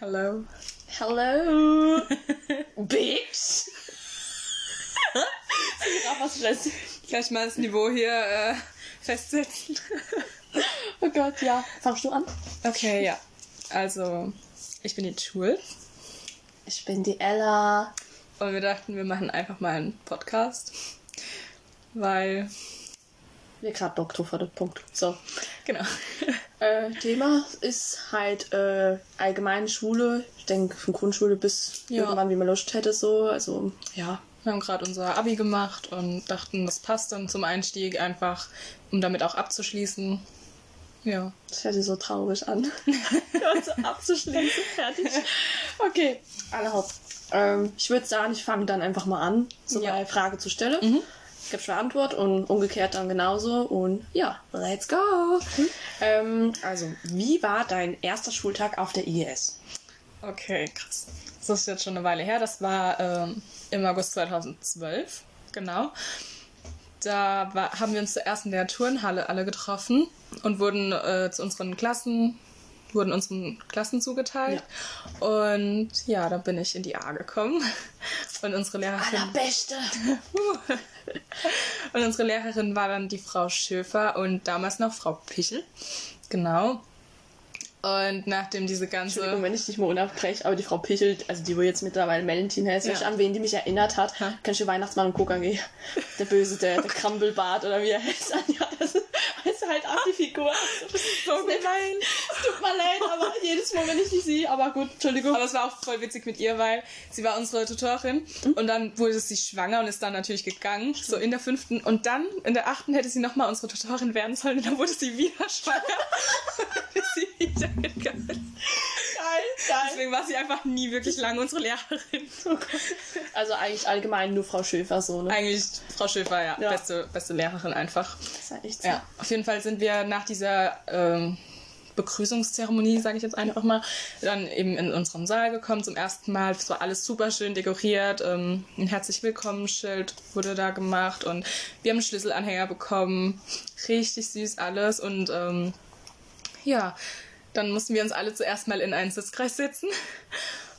Hello. Hello, Bitch. Auch was stressig. Gleich mal das Niveau hier äh, festsetzen. Oh Gott, ja. Fangst du an? Okay, ja. Also, ich bin die Schul Ich bin die Ella. und wir dachten, wir machen einfach mal einen Podcast. Weil, Wir gerade Bock drauf hatte. Punkt. So. genau. Äh, Thema ist halt äh, allgemeine Schule. Ich denke von Grundschule bis Ja. irgendwann, wie man Lust hätte, so. Also, ja. Wir haben gerade unser Abi gemacht und dachten, das passt dann zum Einstieg einfach, um damit auch abzuschließen. Ja. Das hört sich so traurig an. so abzuschließen, fertig. Okay, alle hopp. Ähm, ich würde sagen, ich fange dann einfach mal an, so Ja. eine Frage zu stellen. Ich schon eine Antwort und umgekehrt dann genauso. Und ja, let's go. Ähm, also, wie war dein erster Schultag auf der IES? Okay, krass. Das ist jetzt schon eine Weile her. Das war ähm, im August 2012, genau. Da war, haben wir uns zuerst in der Turnhalle alle getroffen und wurden äh, zu unseren Klassen, wurden unseren Klassen zugeteilt. Und ja, da bin ich in die A gekommen. Und unsere Lehrerin, Allerbeste. und unsere Lehrerin war dann die Frau Schöfer und damals noch Frau Pichel. Genau. Und nachdem diese ganze. Entschuldigung, wenn ich dich mal unterbreche, aber die Frau Pichelt, also die, wo jetzt mittlerweile Valentin heißt, Ja. an wen die mich erinnert hat, Ja. kennst du Weihnachtsmann und KKG? Der Böse, der, der Krambelbart oder wie er heißt. Ja, das ist halt auch die Figur. so gemein. Tut mir leid, aber jedes Mal, wenn ich die sehe, aber gut, Entschuldigung. Aber es war auch voll witzig mit ihr, weil sie war unsere Tutorin und dann wurde sie schwanger und ist dann natürlich gegangen, so in der fünften. Und dann in der achten hätte sie nochmal unsere Tutorin werden sollen und dann wurde sie wieder schwanger ist sie wieder gegangen. geil, geil. Deswegen war sie einfach nie wirklich lange unsere Lehrerin. Also eigentlich allgemein nur Frau Schöfer so, ne? Eigentlich Frau Schäfer, ja, Ja. Beste, beste Lehrerin einfach. Das ist halt echt so. Ja, auf jeden Fall sind wir nach dieser ähm, Begrüßungszeremonie, sage ich jetzt einfach mal, dann eben in unseren Saal gekommen zum ersten Mal. Es war alles super schön dekoriert. Ähm, ein herzlich Willkommen-Schild wurde da gemacht und wir haben einen Schlüsselanhänger bekommen. Richtig süß alles und ähm, ja, dann mussten wir uns alle zuerst mal in einen Sitzkreis setzen.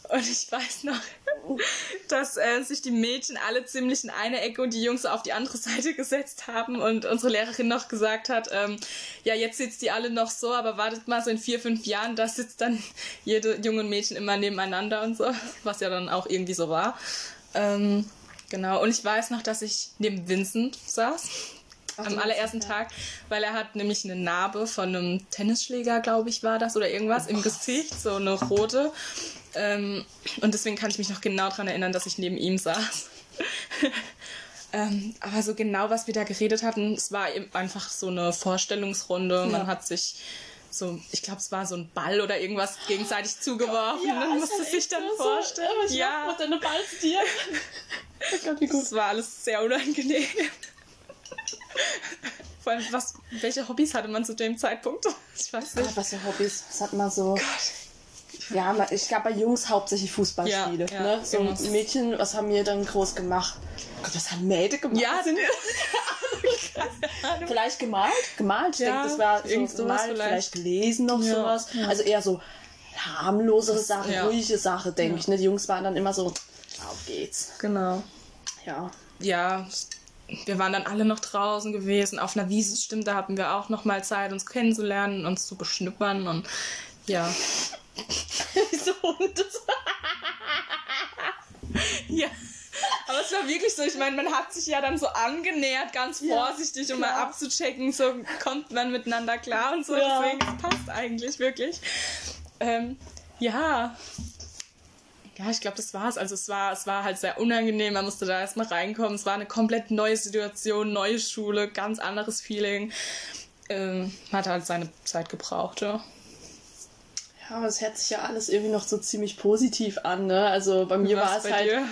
Und ich weiß noch, dass äh, sich die Mädchen alle ziemlich in eine Ecke und die Jungs auf die andere Seite gesetzt haben und unsere Lehrerin noch gesagt hat, ähm, ja, jetzt sitzt die alle noch so, aber wartet mal so in vier, fünf Jahren, da sitzt dann jede junge Mädchen immer nebeneinander und so, was ja dann auch irgendwie so war. Ähm, genau, und ich weiß noch, dass ich neben Vincent saß. Am du allerersten ja. Tag, weil er hat nämlich eine Narbe von einem Tennisschläger, glaube ich, war das, oder irgendwas im Gesicht, so eine rote. Ähm, und deswegen kann ich mich noch genau daran erinnern, dass ich neben ihm saß. ähm, aber so genau, was wir da geredet hatten, es war eben einfach so eine Vorstellungsrunde. Man hat sich so, ich glaube, es war so ein Ball oder irgendwas gegenseitig zugeworfen. Ja, Man ist musste sich dann so, vorstellen. So, was ja, macht man denn Ball zu dir? oh Gott, wie gut. es war alles sehr unangenehm. Vor allem, was, welche Hobbys hatte man zu dem Zeitpunkt? Ich weiß Ah, nicht. was für Hobbys? Was hat man so? Ja, ma- ich glaube bei Jungs hauptsächlich Fußballspiele. Ja, ja, ne? So Jungs. Mädchen, was haben wir dann groß gemacht? Gott, was haben Mädchen gemacht? Ja, sind Vielleicht gemalt? Gemalt, ich Ja, denke, das war so irgend sowas gemalt, vielleicht. vielleicht. gelesen noch Ja, sowas. ja. Also eher so harmlosere Sachen, ja. ruhige Sache, denke ich. Ne? Die Jungs waren dann immer so, auf geht's. Genau. Ja. Ja, wir waren dann alle noch draußen gewesen. Auf einer Wiese, stimmt, da hatten wir auch noch mal Zeit, uns kennenzulernen, uns zu beschnuppern und ja. Wieso Hunde? Ja. Aber es war wirklich so, ich meine, man hat sich ja dann so angenähert, ganz Ja, vorsichtig, um mal abzuchecken, so kommt man miteinander klar und so. Ja. Deswegen, es passt eigentlich wirklich. Ähm, ja. Ja, ich glaube, das war's. Also es war, es war halt sehr unangenehm. Man musste da erstmal reinkommen. Es war eine komplett neue Situation, neue Schule, ganz anderes Feeling. Ähm, hat halt seine Zeit gebraucht, ja. Ja, aber es hört sich ja alles irgendwie noch so ziemlich positiv an, ne? Also bei mir war es halt dir?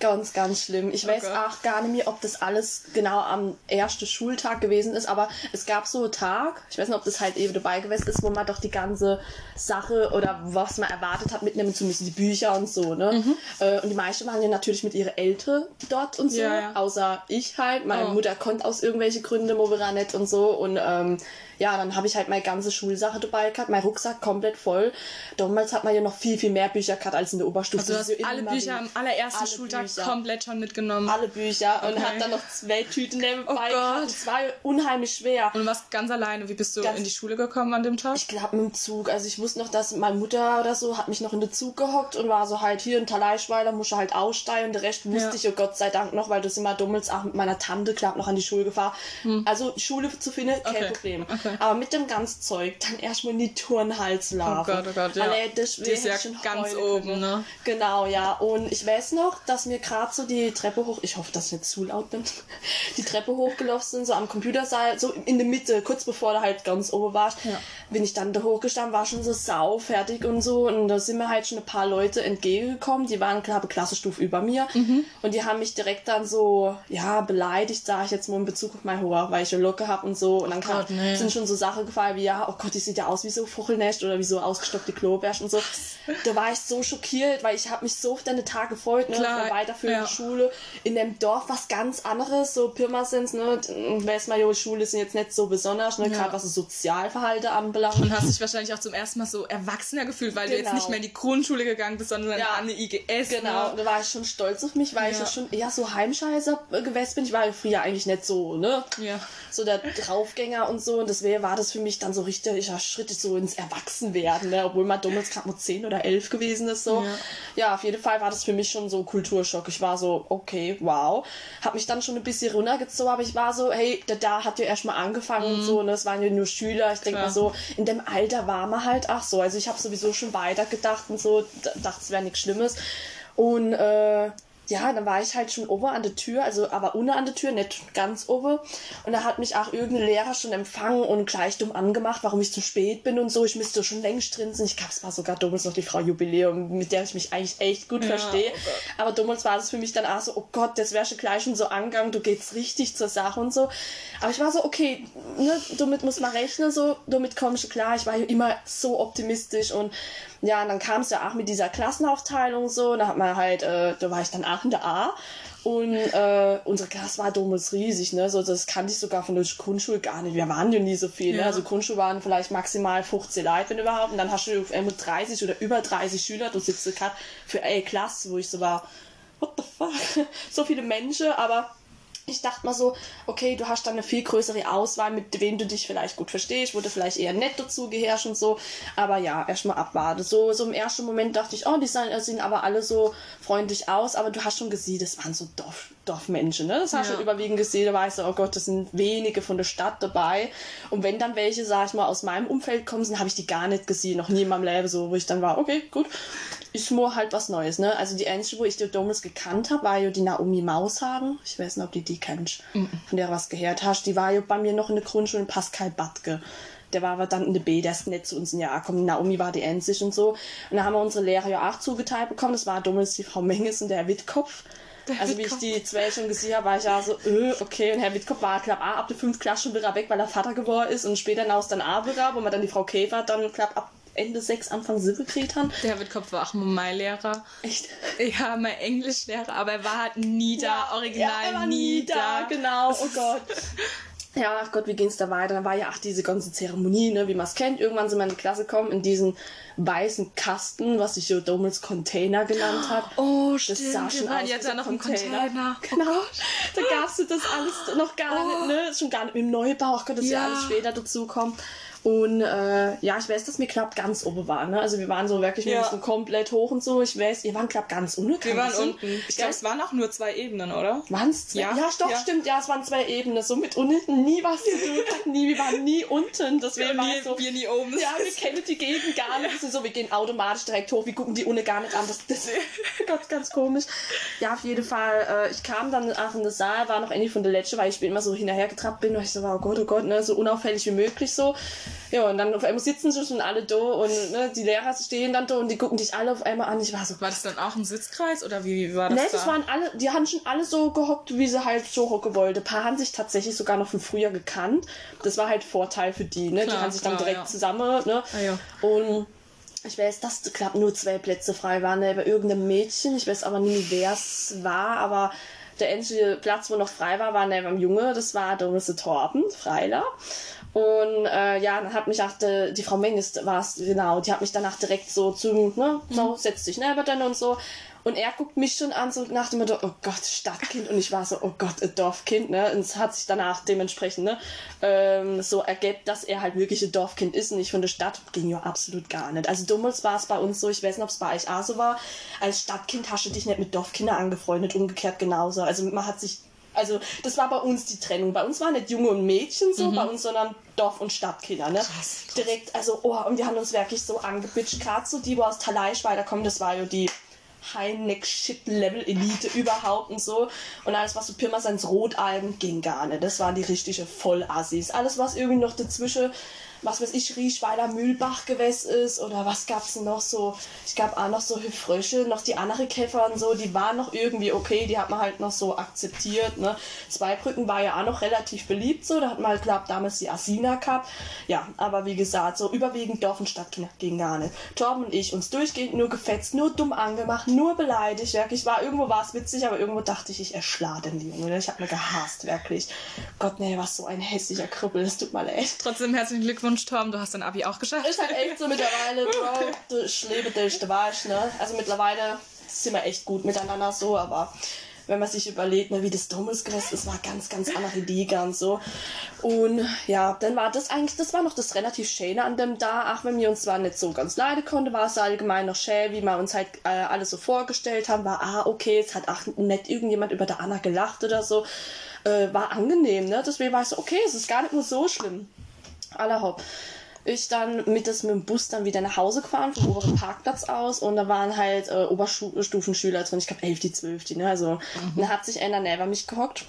Ganz, ganz schlimm. Ich Oh weiß Gott. auch gar nicht mehr, ob das alles genau am ersten Schultag gewesen ist, aber es gab so einen Tag, ich weiß nicht, ob das halt eben dabei gewesen ist, wo man doch die ganze Sache oder was man erwartet hat, mitnehmen zu müssen, die Bücher und so, ne? Mhm. Äh, Und die meisten waren ja natürlich mit ihren Eltern dort und so, Ja, ja. außer ich halt. Meine Oh. Mutter konnte aus irgendwelchen Gründen Movera nicht und so und ähm, ja, dann habe ich halt meine ganze Schulsache dabei gehabt, mein Rucksack komplett voll. Damals hat man ja noch viel, viel mehr Bücher gehabt als in der Oberstufe. Also du hast alle Bücher am allerersten alle Schultag Bücher. komplett schon mitgenommen. alle Bücher und Okay. hat dann noch zwei Tüten nebenbei Oh gehabt. Es war unheimlich schwer. Und du warst ganz alleine. Wie bist du Ganz- in die Schule gekommen an dem Tag? Ich glaube mit dem Zug. Also ich wusste noch, dass meine Mutter oder so hat mich noch in den Zug gehockt und war so halt hier in Taleischweiler, musste halt aussteigen und der Rest wusste Ja. ich, oh Gott sei Dank noch, weil das immer dummels auch mit meiner Tante, glaub noch an die Schule gefahren. Also Schule zu finden, kein Hm. Okay. Problem. Okay. Aber mit dem ganzen Zeug dann erstmal in die Turnhals laufen. Gott, oh Gott, ja. Alter, das Die ist ja schon ganz oben, können. ne? Genau, ja. Und ich weiß noch, dass wir gerade so die Treppe hoch, ich hoffe, dass ich nicht zu laut bin, die Treppe hochgelaufen sind, so am Computersaal, so in der Mitte, kurz bevor du halt ganz oben warst, Ja. bin ich dann da hochgestanden, war schon so sau fertig und so. Und da sind mir halt schon ein paar Leute entgegengekommen, die waren, glaube ich, Klassenstufe über mir. Mhm. Und die haben mich direkt dann so, ja, beleidigt, sage ich jetzt mal in Bezug auf mein Haar, weil ich ja Locke habe und so. Und dann kam, Gott, nee. sind schon so Sachen gefallen wie, ja, oh Gott, die sieht ja aus wie so Fuchelnest oder wie so ausgestoppte Klobärsch und so. Da war ich so schockiert, weil ich habe mich so auf deine Tage gefreut, ne, Klar, für weiterführende ja. Schule. In dem Dorf was ganz anderes, so Pirmasens, ne, jo, Schule sind jetzt nicht so besonders, ne, Ja. gerade was das Sozialverhalten anbelangt. Und hast dich wahrscheinlich auch zum ersten Mal so erwachsener gefühlt, weil du jetzt Genau. nicht mehr in die Grundschule gegangen bist, sondern Ja. an die IGS. Genau, Ne? da war ich schon stolz auf mich, weil ich Ja. ja schon eher so Heimscheißer gewesen bin. Ich war ja früher eigentlich nicht so, ne? Ja. So der Draufgänger und so. Und deswegen war das für mich dann so richtiger Schritt so ins Erwachsenwerden, ne? Obwohl man damals gerade nur 10 oder 11 gewesen ist, so. Ja. Ja. auf jeden Fall war das für mich schon so Kulturschock. Ich war so, okay, wow. Hab mich dann schon ein bisschen runtergezogen, aber ich war so, hey, der da hat ja erstmal angefangen und so, ne? Es waren ja nur Schüler. Ich denke Mhm. Mal so, in dem Alter war man halt, ach so. Also ich habe sowieso schon weiter gedacht und so, dachte, es wäre nichts Schlimmes. Und äh, ja, dann war ich halt schon oben an der Tür, also aber unten an der Tür, nicht ganz oben. Und da hat mich auch irgendein Lehrer schon empfangen und gleich dumm angemacht, warum ich zu spät bin und so. Ich müsste schon längst drin sein. Ich glaube, es war sogar damals noch die Frau Jubiläum, mit der ich mich eigentlich echt gut Ja, verstehe. oh aber damals war das für mich dann auch so, oh Gott, das wäre schon gleich schon so angegangen, du gehst richtig zur Sache und so. Aber ich war so, okay, ne, damit muss man rechnen, so, damit komme ich klar. Ich war ja immer so optimistisch und ja, und dann kam es ja auch mit dieser Klassenaufteilung so, da hat man halt, äh, da war ich dann auch in der A. Und äh, unsere Klasse war damals riesig, ne? So, das kannte ich sogar von der Grundschule gar nicht. Wir waren ja nie so viel, ne? Ja. Also Grundschule waren vielleicht maximal 15 Leute, wenn überhaupt. Und dann hast du auf einmal 30 oder über 30 Schüler, du sitzt gerade für eine Klasse, wo ich so war, what the fuck? so viele Menschen, aber ich dachte mal so, okay, du hast dann eine viel größere Auswahl, mit wem du dich vielleicht gut verstehst, wo du vielleicht eher nett dazu gehörst und so. Aber ja, erstmal abwarten. So, so im ersten Moment dachte ich, oh, die sehen, äh, sehen aber alle so freundlich aus, aber du hast schon gesehen, das waren so Dorf, Dorfmenschen, ne? Das hast du Ja. überwiegend gesehen, da weißt du, oh Gott, das sind wenige von der Stadt dabei. Und wenn dann welche, sag ich mal, aus meinem Umfeld kommen sind, habe ich die gar nicht gesehen, noch nie in meinem Leben so, wo ich dann war, okay, gut, ist nur halt was Neues, ne? Also die einzige, wo ich die damals gekannt habe, war ja die Naomi Maushagen. Ich weiß nicht, ob du die kennst, von der du was gehört hast. Die war ja bei mir noch in der Grundschule, Pascal Batke. Der war aber dann in der B, der ist nicht zu uns in Jahr gekommen. Naomi war die einzig und so. Und da haben wir unsere Lehrer ja auch zugeteilt bekommen. Das war damals die Frau Menges und der Herr Wittkopf. Also wie ich die zwei schon gesehen habe, war ich ja so, äh, okay. Und Herr Wittkopf war, glaube ab der 5. Klasse schon wieder weg, weil er Vater geworden ist. Und später hinaus dann auch wieder, wo man dann die Frau Käfer dann, glaube ab Ende 6, Anfang 7 gekriegt haben. Der Wittkopf war auch mein Lehrer. Echt? Ja, mein Englischlehrer, aber er war halt nie da, original ja, er war nie da. genau. Oh Gott. Ja, ach Gott, wie ging's da weiter? Dann war ja auch diese ganze Zeremonie, ne, wie man es kennt. Irgendwann sind wir in die Klasse gekommen, in diesen weißen Kasten, was sich so damals Container genannt hat. Oh, Das stimmt. sah Wir schon aus jetzt ja noch im Container. Oh Genau. Da gab's das alles noch gar Oh. nicht, ne? Schon gar nicht mit dem Neubau. Ach Gott, das ja Ja. alles später dazu kommen. Und äh, ja, ich weiß, dass wir glaub ganz oben waren. Ne? Also wir waren so wirklich, wir Ja. mussten komplett hoch und so. Ich weiß, ihr waren glaub ganz unten. Wir waren unten. Ich glaube, es waren auch nur zwei Ebenen, oder? Waren's zwei? Ja, Ja, doch, ja. stimmt. Ja, es waren zwei Ebenen. So mit unten nie was zu tun. nie, wir waren nie unten. Deswegen war es so. wir nie oben. Ja, wir kennen die Gegend gar nicht. So, wir gehen automatisch direkt hoch. Wir gucken die ohne gar nicht an. Das, das ganz, ganz komisch. Ja, auf jeden Fall. Äh, ich kam dann auch in den Saal, war noch endlich von der Letzte, weil ich immer so hinterhergetrappt bin. Und ich so, oh Gott, oh Gott, ne, so unauffällig wie möglich so. Ja, und dann auf einmal sitzen sie schon alle da und ne, die Lehrer stehen dann da und die gucken dich alle auf einmal an. Ich war so, War das dann auch ein Sitzkreis oder wie war das Ne, da? das waren alle, die haben schon alle so gehockt, wie sie halt so hocken wollten. Ein paar haben sich tatsächlich sogar noch von früher gekannt. Das war halt Vorteil für die, ne? die Klar, haben sich dann klar, direkt ja. zusammen, ne? Ah, ja. Und ich weiß, dass knapp nur zwei Plätze frei waren, ne? bei irgendeinem Mädchen. Ich weiß aber nie, wer es war, aber der einzige Platz, wo noch frei war, war neben dem Junge, das war Doris Torben, Freiler. Und äh, ja, dann hat mich auch die, die Frau Menges war es, genau, die hat mich danach direkt so zu, ne, so, setzt dich neben dann und so. Und er guckt mich schon an, so nach dem Motto, oh Gott, Stadtkind. Und ich war so, oh Gott, ein Dorfkind, ne? Und es hat sich danach dementsprechend, ne, ähm, so ergibt, dass er halt wirklich ein Dorfkind ist und nicht von der Stadt. Ging ja absolut gar nicht. Also damals war es bei uns so, ich weiß nicht, ob es bei euch auch so war, als Stadtkind hast du dich nicht mit Dorfkindern angefreundet, umgekehrt genauso. Also man hat sich also das war bei uns die Trennung. Bei uns waren nicht Junge und Mädchen so, bei uns, sondern Dorf- und Stadtkinder, ne? Krass, krass. Direkt, also, oh, und wir haben uns wirklich so angebitscht. Gerade so die, wo aus Taleischweiler kommen, das war ja die High-Neck-Shit-Level-Elite überhaupt und so. Und alles, was so Pirmasens Rotalben ging gar nicht. Das waren die richtige Vollassis. Alles, was irgendwie noch dazwischen, was weiß ich, Rieschweiler Mühlbach gewesen ist oder was gab's denn noch so? Ich gab auch noch so Frösche, noch die andere Käfer und so, die waren noch irgendwie okay, die hat man halt noch so akzeptiert, ne? Zweibrücken war ja auch noch relativ beliebt so, da hat man halt, glaub, damals die Asina gehabt. Ja, aber wie gesagt, so überwiegend Dorf- und Stadtkinder ging gar nicht. Torben und ich uns durchgehend nur gefetzt, nur dumm angemacht, nur beleidigt, wirklich. War, irgendwo war es witzig, aber irgendwo dachte ich, ich erschlage den Junge. ne? Ich hab mir gehasst, wirklich. Gott, nee, was so ein hässlicher Krüppel, das tut mir leid. Trotzdem herzlichen Glückwunsch, Tom, du hast dein Abi auch geschafft. Ist halt echt so mittlerweile, Bro, du, ich lebe dich, du weißt, ne? Also mittlerweile sind wir echt gut miteinander so, aber wenn man sich überlegt, ne, wie das damals gewesen ist, war ganz, ganz andere Liga und so. Und ja, dann war das eigentlich, das war noch das relativ Schöne an dem da, auch wenn wir uns zwar nicht so ganz leiden konnten, war es allgemein noch schön, wie wir uns halt äh, alles so vorgestellt haben, war, ah, okay, jetzt hat auch nicht irgendjemand über der Anna gelacht oder so, äh, war angenehm, ne? Deswegen war ich so, okay, es ist gar nicht nur so schlimm. Allerhaupt. Ich dann mit, das, mit dem Bus dann wieder nach Hause gefahren, vom oberen Parkplatz aus. Und da waren halt äh, Oberstufenschüler drin, ich glaube 11, die 12, die, ne? Also, dann hat sich einer neben mich gehockt.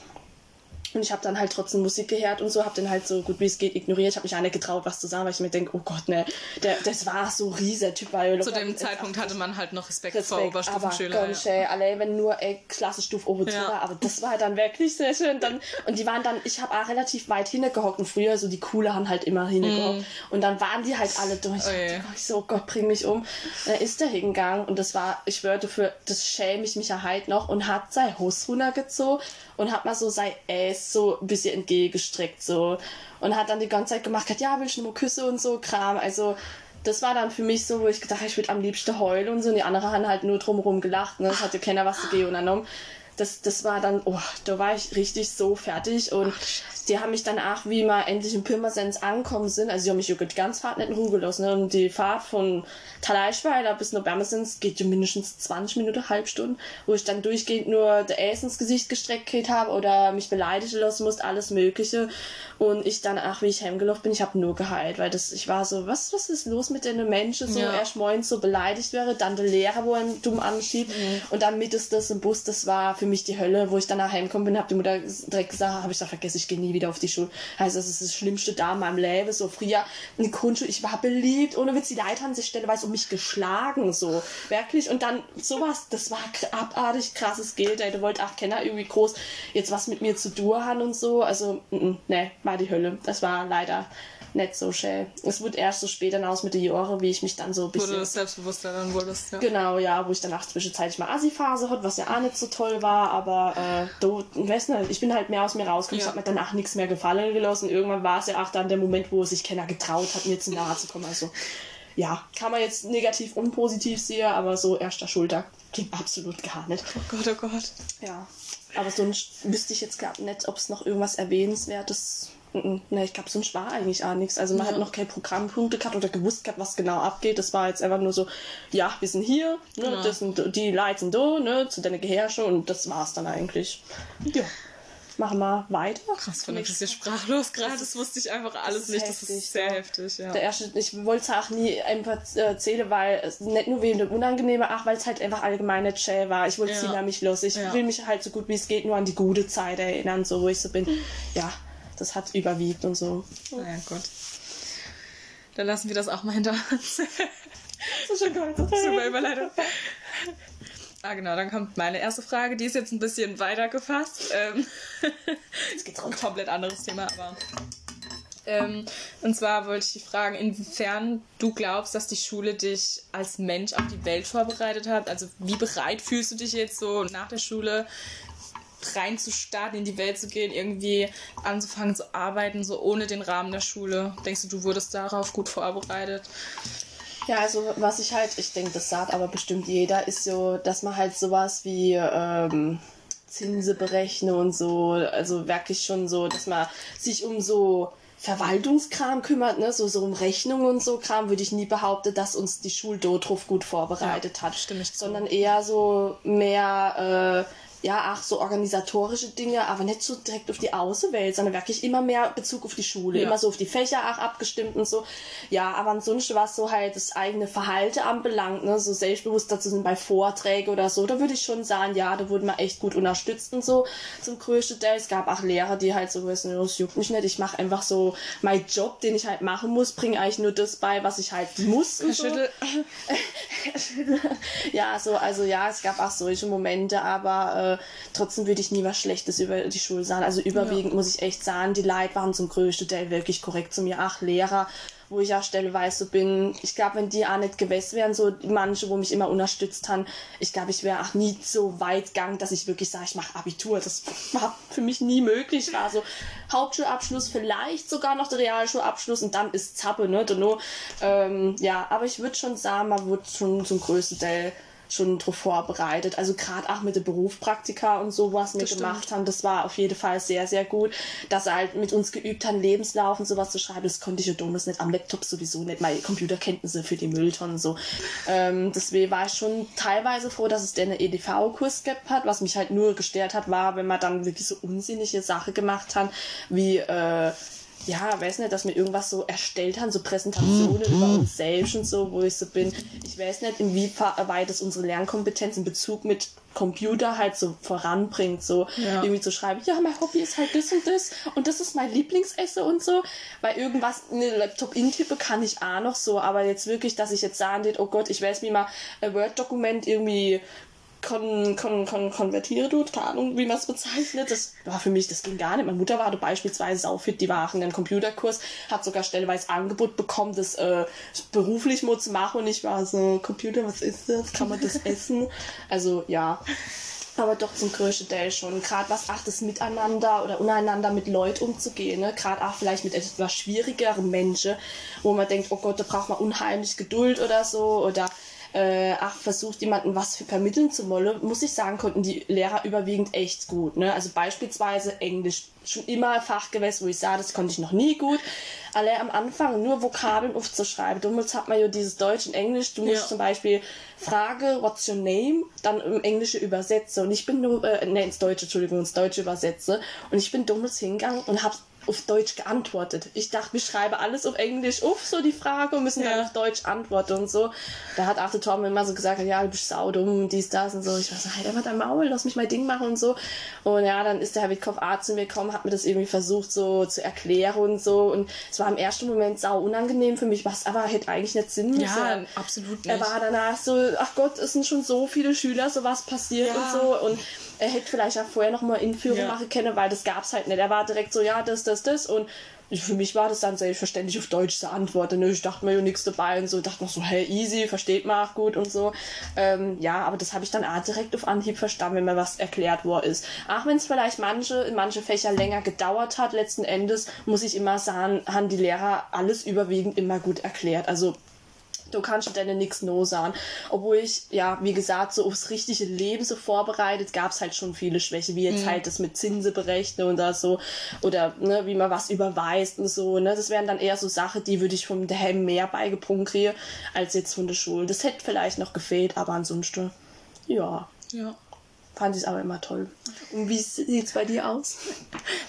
Und ich habe dann halt trotzdem Musik gehört und so, habe den halt so gut wie es geht ignoriert. Ich habe mich auch nicht getraut, was zu sagen, weil ich mir denke, oh Gott, ne, der, das war so riesiger Typ. Weil Zu dem Zeitpunkt hatte man halt noch Respekt, vor Respekt, Oberstufenschülern. aber ganz schön, alle, wenn nur äh, Klassenstufe Obertura, Ja. aber das war dann wirklich sehr schön. Dann, und die waren dann, ich habe auch relativ weit hingehockt und früher so die Coole haben halt immer hingehockt. Und dann waren die halt alle durch. Mm. Oh ich so, oh Gott, bring mich um. Dann ist der hingegangen und das war, ich würde für, das schäme ich mich ja halt noch und hat sein Hus runtergezogen und hat mal so sein Ass so ein bisschen entgegengestreckt so und hat dann die ganze Zeit gemacht, hat, ja, will ich nur Küsse und so Kram. Also das war dann für mich so, wo ich gedacht habe, ich würde am liebsten heulen und so. Und die anderen haben halt nur drumherum gelacht. Ne? Das hat ja keiner was dagegen unternommen. Das, das war dann, oh, da war ich richtig so fertig. Und die haben mich dann auch, wie wir endlich in Pirmasens angekommen sind, also die haben mich ja die ganze Fahrt nicht in Ruhe gelassen. Ne? Und die Fahrt von Taleischweiler bis nach Pirmasens geht ja mindestens 20 Minuten, halb Stunde, wo ich dann durchgehend nur der Ass ins Gesicht gestreckt habe oder mich beleidigen lassen musste, alles Mögliche. Und ich dann, ach, wie ich heimgelaufen bin, ich habe nur geheilt, weil das, ich war so, was, was ist los mit den Menschen? So, Ja. erst morgens so beleidigt wäre, dann der Lehrer, wo er dumm anschiebt. Und dann mit ist das im Bus, das war für mich die Hölle, wo ich danach heimgekommen bin, hab die Mutter direkt gesagt, habe ich gesagt, vergessen, ich gehe nie wieder auf die Schule. Heißt, das ist das Schlimmste da in meinem Leben. So früher in der Grundschule, ich war beliebt, ohne Witz, die Leute haben sich stellenweise um mich geschlagen, so. Wirklich. Und dann sowas, das war abartig krasses Geld. Du wollt auch keiner irgendwie groß jetzt was mit mir zu tun haben und so. Also, ne, war die Hölle. Das war leider nicht so schön. Es wird erst so später hinaus mit den Jahren, wie ich mich dann so ein Wo du bisschen das selbstbewusster dann wurdest. Ja. Genau, ja, wo ich danach zwischenzeitlich mal Assi-Phase hatte, was ja auch nicht so toll war, aber äh, du, ich weiß nicht, ich bin halt mehr aus mir rausgekommen, Ja. es hat mir danach nichts mehr gefallen gelassen. Irgendwann war es ja auch dann der Moment, wo sich keiner getraut hat, mir zu nahe zu kommen. Also, ja, kann man jetzt negativ und positiv sehen, aber so erster Schultag ging absolut gar nicht. Oh Gott, oh Gott. Ja, aber sonst wüsste ich jetzt gar nicht, ob es noch irgendwas Erwähnenswertes. Ne, ich glaube, sonst war eigentlich auch nichts. Also man Ja. hat noch keine Programmpunkte gehabt oder gewusst gehabt, was genau abgeht. Das war jetzt einfach nur so, ja, wir sind hier, ne, Genau. das sind, die Leute sind da, ne, zu deiner Gehirche und das war's dann eigentlich. Ja, machen wir weiter. Krass, von ist hier sprachlos gerade. Das wusste ich einfach alles ist nicht. Das heftig, ist sehr ja. heftig, ja. Der erste, ich wollte es auch nie einfach erzählen, weil es nicht nur wegen dem Unangenehmen, ach, weil es halt einfach allgemein nicht schön war. Ich wollte Ja. ziehen mich los. Ich Ja. will mich halt so gut wie es geht nur an die gute Zeit erinnern, so wo ich so bin. Ja, das hat überwiegt und so. Naja, gut. Dann lassen wir das auch mal hinter uns. Das ist schon geil. Super Überleitung. Ah, genau, dann kommt meine erste Frage. Die ist jetzt ein bisschen weiter gefasst. Ähm, Jetzt geht's ein runter. komplett anderes Thema, aber. Ähm, und zwar wollte ich dich fragen, inwiefern du glaubst, dass die Schule dich als Mensch auf die Welt vorbereitet hat. Also, wie bereit fühlst du dich jetzt so nach der Schule reinzustarten, in die Welt zu gehen, irgendwie anzufangen zu arbeiten, so ohne den Rahmen der Schule? Denkst du, du wurdest darauf gut vorbereitet? Ja, also was ich halt, ich denke, das sagt aber bestimmt jeder, ist so, dass man halt sowas wie ähm, Zinse berechne und so, also wirklich schon so, dass man sich um so Verwaltungskram kümmert, ne, so, so um Rechnungen und so Kram, würde ich nie behaupten, dass uns die Schuldotruf gut vorbereitet ja, hat. Stimme ich zu. Sondern eher so mehr, äh, ja, ach, so organisatorische Dinge, aber nicht so direkt auf die Außenwelt, sondern wirklich immer mehr Bezug auf die Schule, ja. immer so auf die Fächer ach, abgestimmt und so. Ja, aber ansonsten, was so halt das eigene Verhalten anbelangt, ne, so selbstbewusster zu sind bei Vorträgen oder so, da würde ich schon sagen, ja, da wurden wir echt gut unterstützt und so zum größten Teil. Es gab auch Lehrer, die halt so wissen, das juckt mich nicht, ich mache einfach so meinen Job, den ich halt machen muss, bringe eigentlich nur das bei, was ich halt muss. Und so. ja, so, also ja, es gab auch solche Momente, aber äh, trotzdem würde ich nie was Schlechtes über die Schule sagen. Also überwiegend ja. muss ich echt sagen, die Leute waren zum größten Teil wirklich korrekt zu mir. Ach, Lehrer, wo ich auch stelleweise so bin. Ich glaube, wenn die auch nicht gewesen wären, so manche, wo mich immer unterstützt haben, ich glaube, ich wäre auch nie so weit gegangen, dass ich wirklich sage, ich mache Abitur. Das war für mich nie möglich. War so Hauptschulabschluss, vielleicht sogar noch der Realschulabschluss und dann ist Zappe, ne? Nur, ähm, ja, aber ich würde schon sagen, man wird schon zum größten Teil schon drauf vorbereitet. Also gerade auch mit den Berufspraktika und so, was wir das gemacht stimmt. haben, das war auf jeden Fall sehr, sehr gut. Dass er halt mit uns geübt haben, Lebenslauf und sowas zu schreiben, das konnte ich ja damals nicht am Laptop sowieso nicht. Meine Computerkenntnisse für die Mülltonnen so. Ähm, deswegen war ich schon teilweise froh, dass es den EDV-Kurs gehabt hat. Was mich halt nur gestört hat, war, wenn man dann wirklich so unsinnige Sachen gemacht hat, wie äh, ja, weiß nicht, dass wir irgendwas so erstellt haben, so Präsentationen über uns selbst und so, wo ich so bin. Ich weiß nicht, inwieweit es unsere Lernkompetenz in Bezug mit Computer halt so voranbringt, so ja. irgendwie zu schreiben, ja, mein Hobby ist halt das und das und das ist mein Lieblingsesse und so, weil irgendwas in den Laptop intippe kann ich auch noch so, aber jetzt wirklich, dass ich jetzt sagen würde, oh Gott, ich weiß, wie man ein Word-Dokument irgendwie kon, kon, kon, konvertiert, keine Ahnung, wie man es bezeichnet. Das war für mich, das ging gar nicht. Meine Mutter war da beispielsweise auch fit, die war in einem Computerkurs, hat sogar stellenweise Angebot bekommen, das äh, beruflich mal zu machen und ich war so, Computer, was ist das? Kann man das essen? Also ja. Aber doch zum größten Teil schon. Gerade was ach, das Miteinander oder untereinander mit Leuten umzugehen. Ne? Gerade auch vielleicht mit etwas schwierigeren Menschen, wo man denkt, oh Gott, da braucht man unheimlich Geduld oder so. Oder äh, ach, versucht jemanden was vermitteln zu wollen, muss ich sagen, konnten die Lehrer überwiegend echt gut. Ne? Also beispielsweise Englisch, schon immer Fach gewesen, wo ich sah, das konnte ich noch nie gut. Alle am Anfang nur Vokabeln aufzuschreiben. Damals hat man ja dieses Deutsch und Englisch. Du musst ja. zum Beispiel Frage, what's your name? Dann im Englische übersetze. Und ich bin nur, äh, ne, ins Deutsche, Entschuldigung, ins Deutsche übersetze. Und ich bin damals hingegangen und habe auf Deutsch geantwortet. Ich dachte, wir schreiben alles auf Englisch auf, so die Frage, und müssen ja. dann auf Deutsch antworten und so. Da hat Arthur Tom immer so gesagt, ja, du bist saudumm, dies, das und so. Ich war so, halt einfach dein Maul, lass mich mein Ding machen und so. Und ja, dann ist der Herr Wittkopf Arzt zu mir gekommen, hat mir das irgendwie versucht so zu erklären und so. Und es war im ersten Moment sau unangenehm für mich, was aber hätte eigentlich nicht Sinn müssen. Ja, absolut nicht. Er war danach so, ach Gott, es sind schon so viele Schüler, sowas passiert ja. und so. Und er hätte vielleicht auch vorher noch mal Inführung ja. machen können, weil das gab es halt nicht. Er war direkt so, ja, das, das, das und für mich war das dann selbstverständlich auf Deutsch zu antworten. Ne? Ich dachte mir ja nichts dabei und so. Ich dachte noch so, hey, easy, versteht man auch gut und so. Ähm, ja, aber das habe ich dann auch direkt auf Anhieb verstanden, wenn mir was erklärt worden ist. Auch wenn es vielleicht manche, in manche Fächer länger gedauert hat, letzten Endes muss ich immer sagen, haben die Lehrer alles überwiegend immer gut erklärt. Also du kannst deine nix no sagen. Obwohl ich, ja, wie gesagt, so aufs richtige Leben so vorbereitet, gab es halt schon viele Schwäche, wie jetzt mhm. halt das mit Zinse berechnen oder so, oder ne, wie man was überweist und so, ne, das wären dann eher so Sachen, die würde ich vom daheim mehr beigebrungen kriegen, als jetzt von der Schule. Das hätte vielleicht noch gefehlt, aber ansonsten, ja. Ja fand ich es aber immer toll. Und wie sieht es bei dir aus?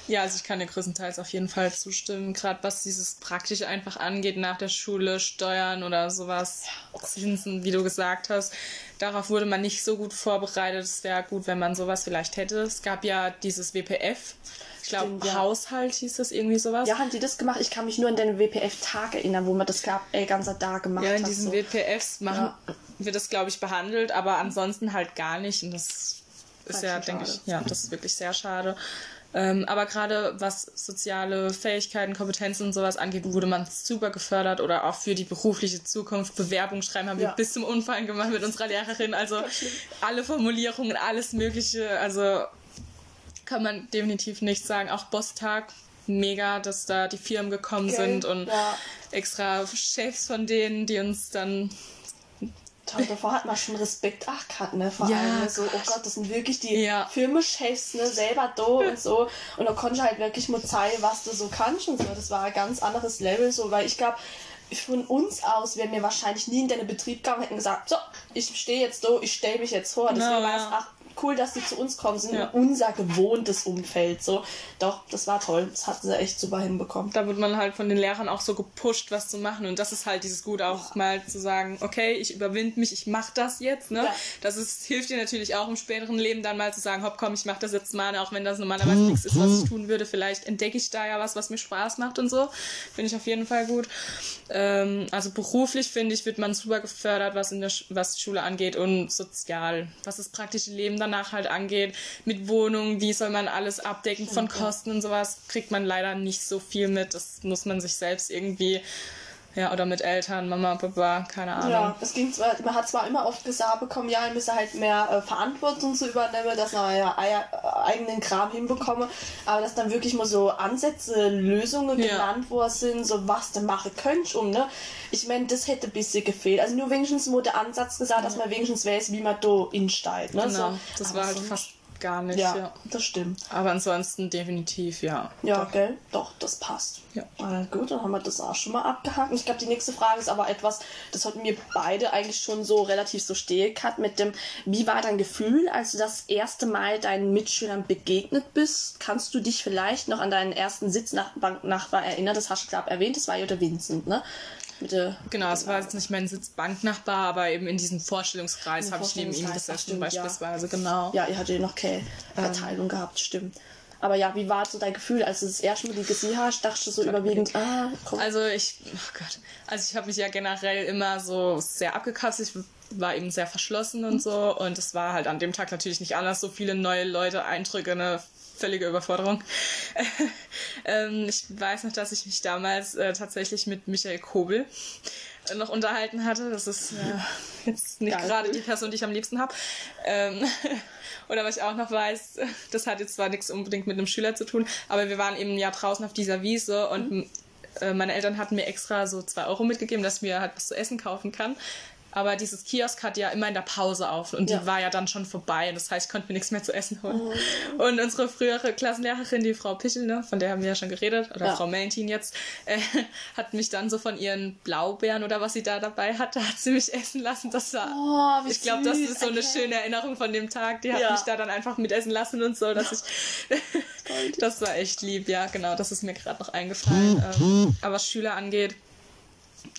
Ja, also ich kann dir größtenteils auf jeden Fall zustimmen, gerade was dieses Praktische einfach angeht, nach der Schule, Steuern oder sowas, Zinsen, wie du gesagt hast. Darauf wurde man nicht so gut vorbereitet. Es wäre gut, wenn man sowas vielleicht hätte. Es gab ja dieses WPF. Ich glaube, ja. Haushalt hieß das irgendwie sowas. Ja, haben die das gemacht? Ich kann mich nur an den WPF-Tag erinnern, wo man das gab, äh, ganzer Tag gemacht hat. Ja, in diesen so. WPFs machen, ja. wird das, glaube ich, behandelt, aber ansonsten halt gar nicht. Und das ja, denke ich, ja, das ist wirklich sehr schade. Ähm, aber gerade was soziale Fähigkeiten, Kompetenzen und sowas angeht, wurde man super gefördert oder auch für die berufliche Zukunft. Bewerbung schreiben haben ja. wir bis zum Unfall gemacht mit unserer Lehrerin. Also alle Formulierungen, alles Mögliche. Also kann man definitiv nicht sagen. Auch Bosstag, mega, dass da die Firmen gekommen Gell, sind und ja. extra Chefs von denen, die uns dann Toll, davor hat man schon Respekt ach gehabt, ne? Vor Ja, allem ne? so, oh Gott. Das sind wirklich die Ja. Firmenchefs, ne, selber da und so. Und da konnte ich halt wirklich mal zeigen, was du so kannst und so. Das war ein ganz anderes Level, so, weil ich glaube, von uns aus wären wir wahrscheinlich nie in den Betrieb gegangen und hätten gesagt, so, ich stehe jetzt da, ich stelle mich jetzt vor. Deswegen Genau, war es, ja. Cool, dass die zu uns kommen, sind Ja. unser gewohntes Umfeld, so. Doch, das war toll. Das hatten sie echt super hinbekommen. da wird man halt von den Lehrern auch so gepusht, was zu machen. Und das ist halt dieses Gut, auch mal zu sagen, okay, ich überwinde mich, ich mache das jetzt. Ne? Ja. Das ist, hilft dir natürlich auch im späteren Leben dann mal zu sagen, hopp, komm, ich mache das jetzt mal, auch wenn das normalerweise nichts ist, was ich tun würde. Vielleicht entdecke ich da ja was, was mir Spaß macht und so. Finde ich auf jeden Fall gut. Ähm, also beruflich, finde ich, wird man super gefördert, was, in der Sch was die Schule angeht und sozial, was das praktische Leben danach halt angeht, mit Wohnungen, wie soll man alles abdecken von Kosten und sowas, kriegt man leider nicht so viel mit. Das muss man sich selbst irgendwie, ja, oder mit Eltern, Mama, Papa, keine Ahnung. Ja, es ging zwar, man hat zwar immer oft gesagt bekommen, ja, ihr müsst halt mehr äh, Verantwortung zu übernehmen, dass man ja äh, eigenen Kram hinbekomme, aber dass dann wirklich mal so Ansätze, Lösungen Ja. genannt worden sind, so was du machen könnt, um, ne? Ich meine, das hätte ein bisschen gefehlt. Also nur wenigstens nur der Ansatz gesagt, dass man wenigstens weiß, wie man da insteigt, ne? Genau, so. das Aber war halt fast gar nicht, Ja, ja. das stimmt. Aber ansonsten definitiv, ja. Ja, gell? Doch, das passt. Ja. Äh, gut, dann haben wir das auch schon mal abgehakt. Ich glaube, die nächste Frage ist aber etwas, das hatten wir beide eigentlich schon so relativ so gehabt mit dem, wie war dein Gefühl, als du das erste Mal deinen Mitschülern begegnet bist? Kannst du dich vielleicht noch an deinen ersten Sitznachbar erinnern? Das hast du, glaube erwähnt, das war ja der Vincent, ne? Mit der, Genau, es war jetzt nicht mein Sitzbanknachbar, aber eben in diesem Vorstellungskreis habe ich neben ihm gesessen, stimmt, ja. beispielsweise, genau. ja, ihr hattet ja noch keine Verteilung gehabt, stimmt. Aber ja, wie war so dein Gefühl, als du das erste Mal die gesehen hast? Dachtest du so überwiegend, ah, komm. Also ich, oh Gott, also ich habe mich ja generell immer so sehr abgekapselt. Ich war eben sehr verschlossen und so und es war halt an dem Tag natürlich nicht anders. So viele neue Leute, Eindrücke, eine völlige Überforderung. ähm, ich weiß noch, dass ich mich damals äh, tatsächlich mit Michael Kobel äh, noch unterhalten hatte. Das ist äh, jetzt nicht Geil. gerade die Person, die ich am liebsten habe. Ähm, oder was ich auch noch weiß, das hat jetzt zwar nichts unbedingt mit einem Schüler zu tun, aber wir waren eben ja draußen auf dieser Wiese und äh, meine Eltern hatten mir extra so zwei Euro mitgegeben, dass ich mir halt was zu essen kaufen kann. Aber dieses Kiosk hat ja immer in der Pause auf und Ja. die war ja dann schon vorbei. Das heißt, ich konnte mir nichts mehr zu essen holen. Und unsere frühere Klassenlehrerin, die Frau Pichel, ne, von der haben wir ja schon geredet, oder Ja. Frau Melentin jetzt, äh, hat mich dann so von ihren Blaubeeren oder was sie da dabei hatte, hat sie mich essen lassen. Das war, Oh, wie ich glaube, das ist so eine okay. schöne Erinnerung von dem Tag. Die hat Ja. mich da dann einfach mitessen lassen und so, dass ich, das war echt lieb, ja, genau, das ist mir gerade noch eingefallen. Ähm, aber was Schüler angeht,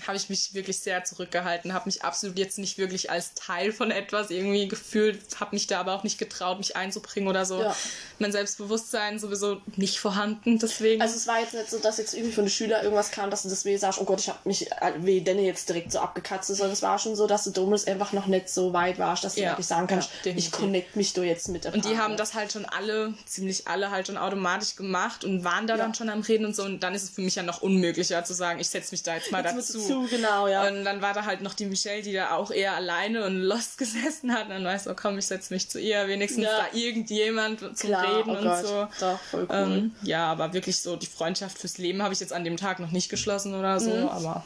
habe ich mich wirklich sehr zurückgehalten, habe mich absolut jetzt nicht wirklich als Teil von etwas irgendwie gefühlt, habe mich da aber auch nicht getraut, mich einzubringen oder so. Ja. Mein Selbstbewusstsein sowieso nicht vorhanden, deswegen. Also es war jetzt nicht so, dass jetzt irgendwie von den Schülern irgendwas kam, dass du das weh sagst, oh Gott, ich habe mich äh, weh denn jetzt direkt so abgekatzt, sondern es war schon so, dass du damals einfach noch nicht so weit warst, dass du Ja, wirklich sagen kannst, ja, ich connect mich da jetzt mit der Und die haben das halt schon alle, ziemlich alle halt schon automatisch gemacht und waren da dann schon am Reden und so. Und dann ist es für mich ja noch unmöglicher zu sagen, ich setze mich da jetzt mal Jetzt dazu. Du zu, genau, ja. Und dann war da halt noch die Michelle, die da auch eher alleine und lost gesessen hat. Und dann weißt du, oh, komm, ich setze mich zu ihr, wenigstens Ja. da irgendjemand zum Klar, Reden oh und Gott, so. doch, voll cool. Ähm, ja, aber wirklich so die Freundschaft fürs Leben habe ich jetzt an dem Tag noch nicht geschlossen oder so, Mhm. aber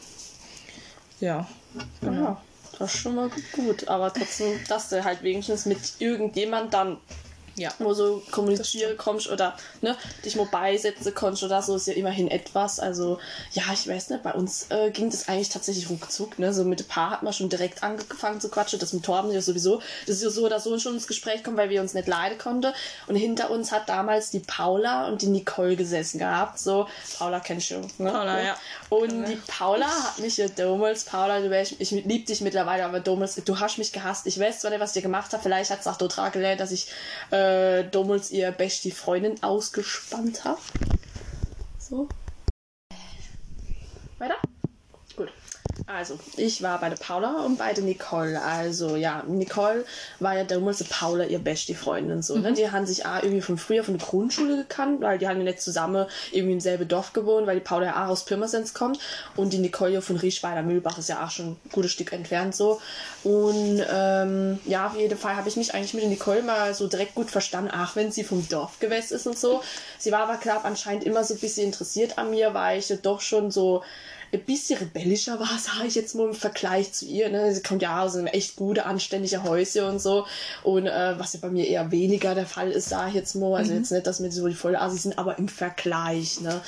ja. Ja, das ist schon mal gut, aber trotzdem, dass du halt wenigstens mit irgendjemand dann Ja. wo so kommunizieren kommst oder ne, dich mal beisetzen kannst oder so, ist ja immerhin etwas. Also, ja, ich weiß nicht, bei uns äh, ging das eigentlich tatsächlich ruckzuck. Ne? So mit dem Paar hat man schon direkt angefangen zu quatschen. Das mit Torben ja sowieso. Das ist ja so oder so schon ins Gespräch kommen, weil wir uns nicht leiden konnten. Und hinter uns hat damals die Paula und die Nicole gesessen gehabt. So, Paula kennst du, ne? Paula, ja. Und die Paula hat mich ja damals, Paula, du weißt, ich lieb dich mittlerweile, aber damals, du hast mich gehasst. Ich weiß zwar nicht, was ich dir gemacht habe, vielleicht hat es auch total gelernt, dass ich äh, damals ihr beste Freundin ausgespannt habe. So. Weiter? Also, ich war bei der Paula und bei der Nicole. Also, ja, Nicole war ja damals Paula ihr beste Freundin so, ne? Die haben sich auch irgendwie von früher von der Grundschule gekannt, weil die haben ja nicht zusammen irgendwie im selben Dorf gewohnt, weil die Paula ja auch aus Pirmasens kommt und die Nicole ja von Riechweiler Mühlbach ist ja auch schon ein gutes Stück entfernt so. Und ähm, ja, auf jeden Fall habe ich mich eigentlich mit der Nicole mal so direkt gut verstanden, auch wenn sie vom Dorf gewesen ist und so. Sie war aber klar anscheinend immer so ein bisschen interessiert an mir, weil ich ja doch schon so ein bisschen rebellischer war, sage ich jetzt mal im Vergleich zu ihr. Ne? Sie kommt ja aus einem echt gute, anständige Häuschen und so. Und äh, was ja bei mir eher weniger der Fall ist, sage ich jetzt mal. Also mhm. jetzt nicht, dass wir so die Vollassis sind, aber im Vergleich. Ne?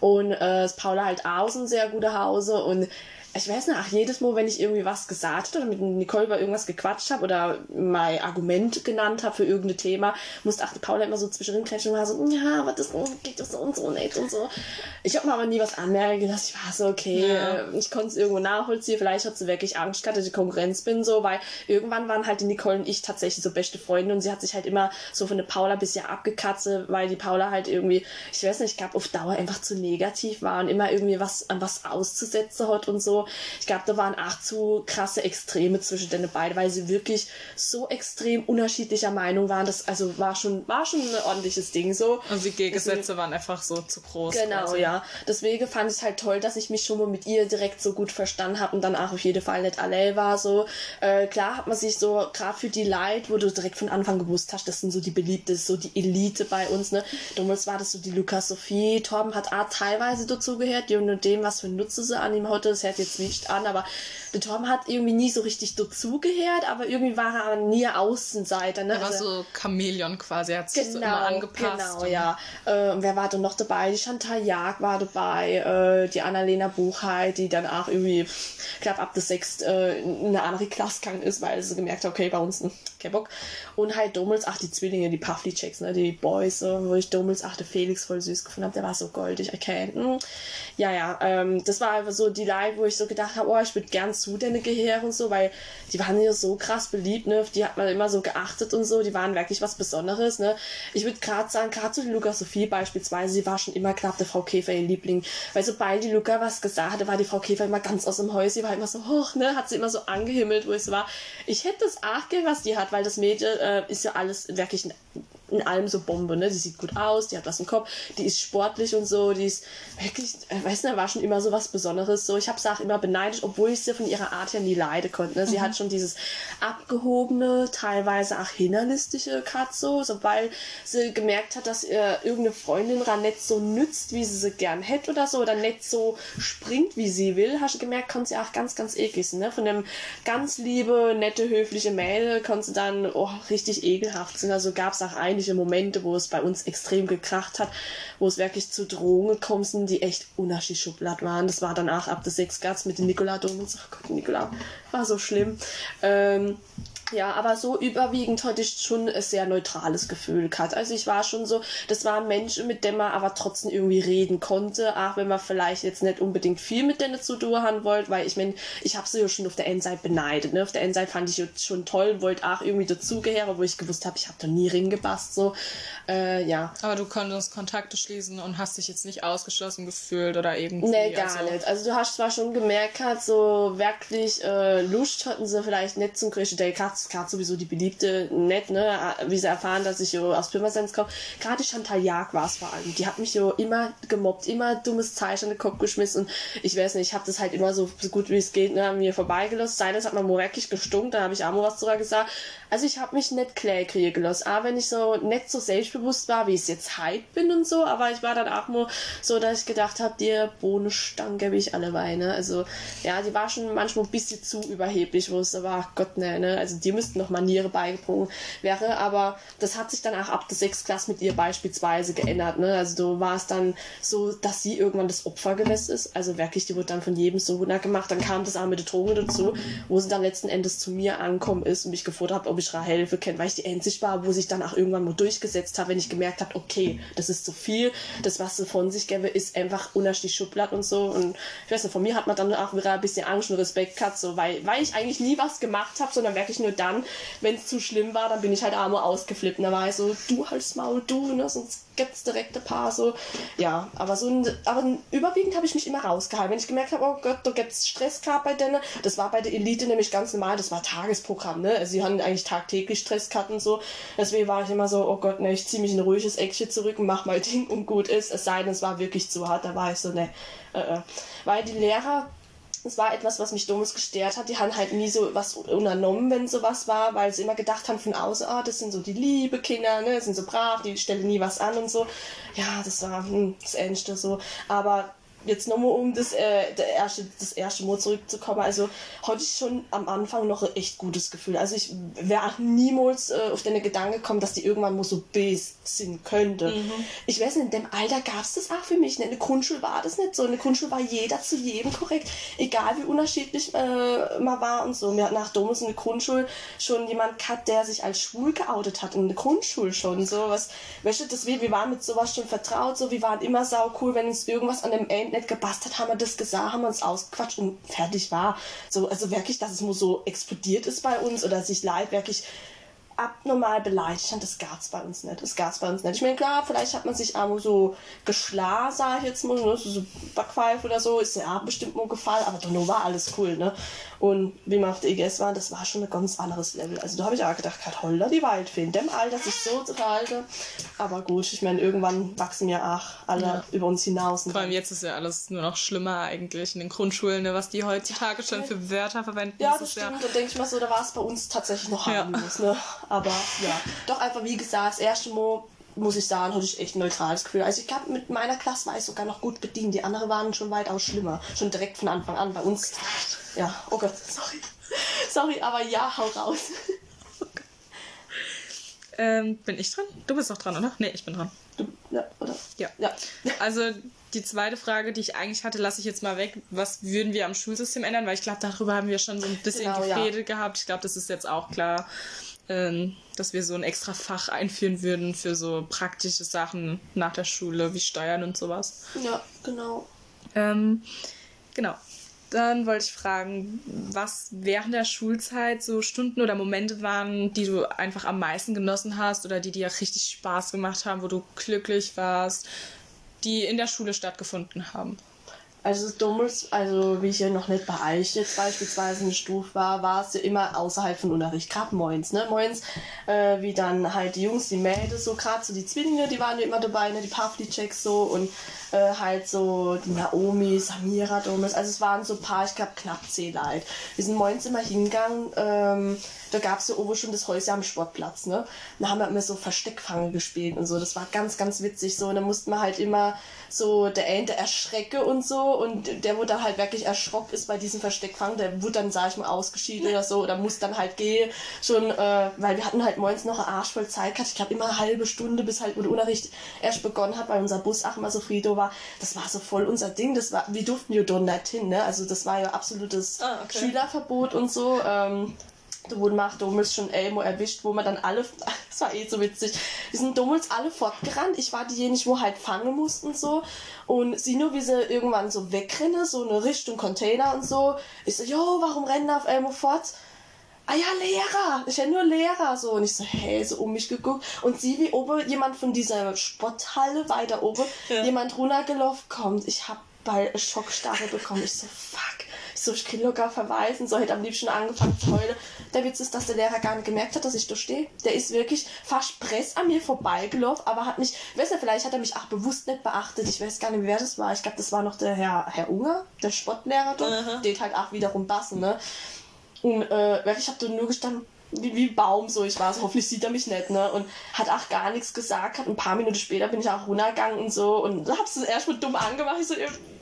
Und äh, Paula halt aus ein sehr guter Hause und ich weiß nicht, ach, jedes Mal, wenn ich irgendwie was gesagt habe oder mit Nicole über irgendwas gequatscht habe oder mein Argument genannt habe für irgendein Thema, musste ach, die Paula immer so zwischendrin klatschen und war so, ja, aber das geht das so und so nicht und so. Ich habe mir aber nie was anmerken lassen. Ich war so, okay, ja. äh, ich konnte es irgendwo nachvollziehen. Vielleicht hat sie wirklich Angst gehabt, dass ich Konkurrenz bin, so, weil irgendwann waren halt die Nicole und ich tatsächlich so beste Freunde und sie hat sich halt immer so von der Paula bisher abgekatze, weil die Paula halt irgendwie, ich weiß nicht, ich glaube, auf Dauer einfach zu negativ war und immer irgendwie was an was auszusetzen hat und so. Ich glaube, da waren auch zu krasse Extreme zwischen den beiden, weil sie wirklich so extrem unterschiedlicher Meinung waren. Das also war schon, war schon ein ordentliches Ding so. Und die Gegensätze Deswegen, waren einfach so zu groß. Genau, quasi. ja. Deswegen fand ich es halt toll, dass ich mich schon mal mit ihr direkt so gut verstanden habe und dann auch auf jeden Fall nicht allein war. So äh, klar hat man sich so gerade für die Leid, wo du direkt von Anfang gewusst hast, das sind so die beliebte, so die Elite bei uns. Ne, damals war das so die Lukas Sophie. Torben hat auch teilweise dazu gehört, die und dem, was für Nutze sie an ihm hatte, das hört jetzt nicht an, aber der Tom hat irgendwie nie so richtig dazugehört, aber irgendwie war er nie Außenseiter. Ne? Er war also, so Chamäleon quasi, er hat sich genau, so immer angepasst. Genau, ja. Äh, wer war denn noch dabei? Die Chantal Jag war dabei, äh, die Annalena Buchheit, die dann auch irgendwie, ich glaube, ab der sechst äh, in eine andere Klasse gegangen ist, weil sie gemerkt hat, okay, bei uns kein Bock. Und halt damals, ach, die Zwillinge, die Puffly-Checks, ne, die Boys, so, wo ich damals, ach, der Felix voll süß gefunden habe, der war so goldig, okay. Hm. Ja, ja, ähm, das war einfach so die Live, wo ich so gedacht habe, oh, ich würde gern zu denen gehören und so, weil die waren ja so krass beliebt, ne, die hat man immer so geachtet und so, die waren wirklich was Besonderes, ne. Ich würde gerade sagen, gerade so die Luca Sophie beispielsweise, sie war schon immer knapp der Frau Käfer ihr Liebling, weil sobald die Luca was gesagt hatte, war die Frau Käfer immer ganz aus dem Haus, sie war immer so hoch, ne, hat sie immer so angehimmelt, wo so war. Ich hätte das auch gern, was die hat, weil das Mädchen äh, ist ja alles wirklich ein in allem so Bombe, ne? Die sieht gut aus, die hat was im Kopf, die ist sportlich und so, die ist wirklich, ich äh, weiß nicht, war schon immer so was Besonderes. So, ich habe sie auch immer beneidet, obwohl ich sie von ihrer Art her nie leiden konnte. Ne? Sie mhm. hat schon dieses abgehobene, teilweise auch hinterlistige Kat so, sobald sie gemerkt hat, dass ihr irgendeine Freundin ran nicht so nützt, wie sie sie gern hätte oder so, oder nicht so springt, wie sie will, hast du gemerkt, konnte sie auch ganz, ganz eklig sein. Ne? Von dem ganz liebe, nette, höfliche Mädel konnte sie dann oh, richtig ekelhaft sein. Also gab es auch einige einige Momente, wo es bei uns extrem gekracht hat, wo es wirklich zu Drohungen gekommen sind, die echt unaschig Schublad waren. Das war danach ab der 6 Gatz mit den Nikola-Domen. Oh Gott, Nikola, war so schlimm. Ähm, ja, aber so überwiegend hatte ich schon ein sehr neutrales Gefühl gehabt. Also ich war schon so, das waren Menschen, mit denen man aber trotzdem irgendwie reden konnte, auch wenn man vielleicht jetzt nicht unbedingt viel mit denen zu tun haben wollte, weil ich meine, ich habe sie ja schon auf der Endseite beneidet. Ne? Auf der Endseite fand ich schon toll, wollte auch irgendwie dazugehören, wo ich gewusst habe, ich habe da nie ringepasst. So. Äh, ja. Aber du konntest Kontakte schließen und hast dich jetzt nicht ausgeschlossen gefühlt oder irgendwie. Nee, gar also. nicht. Also du hast zwar schon gemerkt, so wirklich äh, Lust hatten sie vielleicht nicht zum Griechen Gerade sowieso die beliebte, nett, ne, wie sie erfahren, dass ich jo aus Pirmasens komme. Gerade Chantal Jag war es vor allem. Die hat mich jo immer gemobbt, immer dummes Zeichen in den Kopf geschmissen. Und ich weiß nicht, ich habe das halt immer so, so gut wie es geht, ne, an mir vorbeigelost. Sei das hat man wirklich gestunken, da habe ich mal was drüber gesagt. Also ich habe mich nicht klar kriegen gelassen. Aber wenn ich so nicht so selbstbewusst war, wie ich es jetzt halt bin und so, aber ich war dann auch nur so, dass ich gedacht habe, dir Bohnenstangen gebe ich alle Weine. Also ja, die war schon manchmal ein bisschen zu überheblich, wo es aber, Gott, ne, ne, also die müssten noch Maniere beigebrungen wäre, aber das hat sich dann auch ab der 6. Klasse mit ihr beispielsweise geändert, ne, also du warst dann so, dass sie irgendwann das Opfer gewesen ist, also wirklich, die wurde dann von jedem so gemacht, dann kam das auch mit der Droge dazu, wo sie dann letzten Endes zu mir ankommen ist und mich gefordert hat, ob ich Rahel kenne, weil ich die endlich war, wo sich dann auch irgendwann mal durchgesetzt habe, wenn ich gemerkt habe, okay, das ist zu viel, das, was sie von sich gäbe, ist einfach unerstehlich Schublad und so und ich weiß nicht, von mir hat man dann auch wieder ein bisschen Angst und Respekt gehabt, so, weil, weil ich eigentlich nie was gemacht habe, sondern wirklich nur dann, wenn es zu schlimm war, dann bin ich halt einmal ausgeflippt. Und da war ich so, du halt's Maul, du, ne, sonst gibt's direkt ein paar so. Ja, aber so ein, aber überwiegend habe ich mich immer rausgehalten. Wenn ich gemerkt habe, oh Gott, da gibt's Stress gehabt bei denen, das war bei der Elite nämlich ganz normal, das war Tagesprogramm, ne? Also sie hatten eigentlich tagtäglich Stress gehabt und so. Deswegen war ich immer so, oh Gott, ne, ich zieh mich in ein ruhiges Eckchen zurück und mach mal Ding und gut ist. Es sei denn, es war wirklich zu hart, da war ich so, ne, äh, äh. Weil die Lehrer das war etwas, was mich dummes gestört hat. Die haben halt nie so was unternommen, wenn sowas war, weil sie immer gedacht haben von außen, ah, das sind so die liebe Kinder, ne, sind so brav, die stellen nie was an und so. Ja, das war hm, das Ernste so. Aber jetzt nochmal um das, äh, der erste, das erste Mal zurückzukommen. Also hatte ich schon am Anfang noch ein echt gutes Gefühl. Also ich wäre niemals äh, auf den Gedanke gekommen, dass die irgendwann mal so bes sind könnte. Mhm. Ich weiß nicht, in dem Alter gab es das auch für mich. In der Grundschule war das nicht so. In der Grundschule war jeder zu jedem korrekt, egal wie unterschiedlich äh, man war und so. Mir hat nach Domus in der Grundschule schon jemand gehabt, der sich als schwul geoutet hat, in der Grundschule schon. So was, weißt du, das, wir, wir waren mit sowas schon vertraut, so wir waren immer sau cool, wenn uns irgendwas an dem Ende nicht gepasst hat, haben wir das gesagt, haben wir uns ausgequatscht und fertig war. So, also wirklich, dass es nur so explodiert ist bei uns oder sich leid wirklich abnormal beleidigt haben, das gab's bei uns nicht. Das gab's bei uns nicht. Ich meine, klar, vielleicht hat man sich einmal so geschlagen, sag ich jetzt mal, ne? so, so Backpfeife oder so, ist ja bestimmt mal gefallen, aber dann war alles cool, ne? Und wie wir auf der EGS waren, das war schon ein ganz anderes Level. Also da habe ich auch gedacht, Holla die Waldfee, in dem Alter sich so zu verhalten. Aber gut, ich meine, irgendwann wachsen ja auch alle ja. über uns hinaus. Vor allem jetzt ist ja alles nur noch schlimmer eigentlich in den Grundschulen, ne? was die heutzutage ja, schon für Wörter verwenden. Ja, das stimmt. Ja. Da denke ich mal so, da war es bei uns tatsächlich noch harmlos, ne? Aber ja, doch einfach wie gesagt, das erste Mal muss ich sagen, hatte ich echt ein neutrales Gefühl. Also ich glaube, mit meiner Klasse war ich sogar noch gut bedient. Die anderen waren schon weitaus schlimmer. Schon direkt von Anfang an. Bei uns, ja, oh Gott, sorry. Sorry, aber ja, hau raus. Ähm, bin ich dran? Du bist noch dran, oder? Nee, ich bin dran. Du, ja, oder? Ja. ja. Also die zweite Frage, die ich eigentlich hatte, lasse ich jetzt mal weg. Was würden wir am Schulsystem ändern? Weil ich glaube, darüber haben wir schon so ein bisschen genau, gefädelt ja. gehabt. Ich glaube, das ist jetzt auch klar ähm, dass wir so ein extra Fach einführen würden für so praktische Sachen nach der Schule, wie Steuern und sowas. Ja, genau. Ähm, genau. Dann wollte ich fragen, was während der Schulzeit so Stunden oder Momente waren, die du einfach am meisten genossen hast oder die dir richtig Spaß gemacht haben, wo du glücklich warst, die in der Schule stattgefunden haben. Also damals, also wie ich ja noch nicht bei euch jetzt beispielsweise in der Stufe war, war es ja immer außerhalb von Unterricht, gerade moins, ne? Moins, äh, wie dann halt die Jungs, die Mädels, so gerade so die Zwillinge, die waren ja immer dabei, ne? Die Pavliceks so und äh, halt so die Naomi, Samira damals, also es waren so ein paar, ich glaube knapp zehn Leute. Wir sind moins immer hingegangen, ähm, da gab es ja oben schon das Häuschen am Sportplatz, ne? Da haben wir immer so Versteckfange gespielt und so. Das war ganz, ganz witzig so. Und da mussten wir halt immer so der Ente erschrecke und so. Und der, wo dann halt wirklich erschrocken ist bei diesem Versteckfang, der wurde dann, sag ich mal, ausgeschieden oder so. Oder muss dann halt gehen. Schon, äh, weil wir hatten halt morgens noch eine Arsch voll Zeit gehabt. Ich glaube immer eine halbe Stunde, bis halt der Unterricht erst begonnen hat, weil unser Bus auch immer so Friedo war. Das war so voll unser Ding. Das war, wir durften ja dort nicht hin, ne? Also das war ja absolutes ah, okay. Schülerverbot und so. Ähm, wurden wir damals schon Elmo erwischt, wo wir dann alle, das war eh so witzig, wir sind damals alle fortgerannt. Ich war diejenige, wo halt fangen mussten so. Und sie nur, wie sie irgendwann so wegrennen, so eine Richtung Container und so. Ich so, jo, warum rennen auf Elmo fort? Ah ja, Lehrer! Ich ja nur Lehrer, so. Und ich so, hä, so um mich geguckt. Und sie, wie oben, jemand von dieser Sporthalle weiter oben, ja. jemand runtergelaufen kommt. Ich hab bald Schockstarre bekommen. Ich so, fuck so, ich kann locker verweisen, so hätte am liebsten angefangen zu heulen. Der Witz ist, dass der Lehrer gar nicht gemerkt hat, dass ich da stehe. Der ist wirklich fast press an mir vorbeigelaufen, aber hat mich, ich weiß nicht, vielleicht hat er mich auch bewusst nicht beachtet. Ich weiß gar nicht, wer das war. Ich glaube, das war noch der Herr, Herr Unger, der Sportlehrer dort. Der halt auch wiederum Bassen, ne? Und äh, ich habe da nur gestanden, wie, wie Baum so. Ich war so, hoffentlich sieht er mich nicht, ne? Und hat auch gar nichts gesagt. Hat ein paar Minuten später bin ich auch runtergegangen und so und hab's erst mal dumm angemacht. Ich so,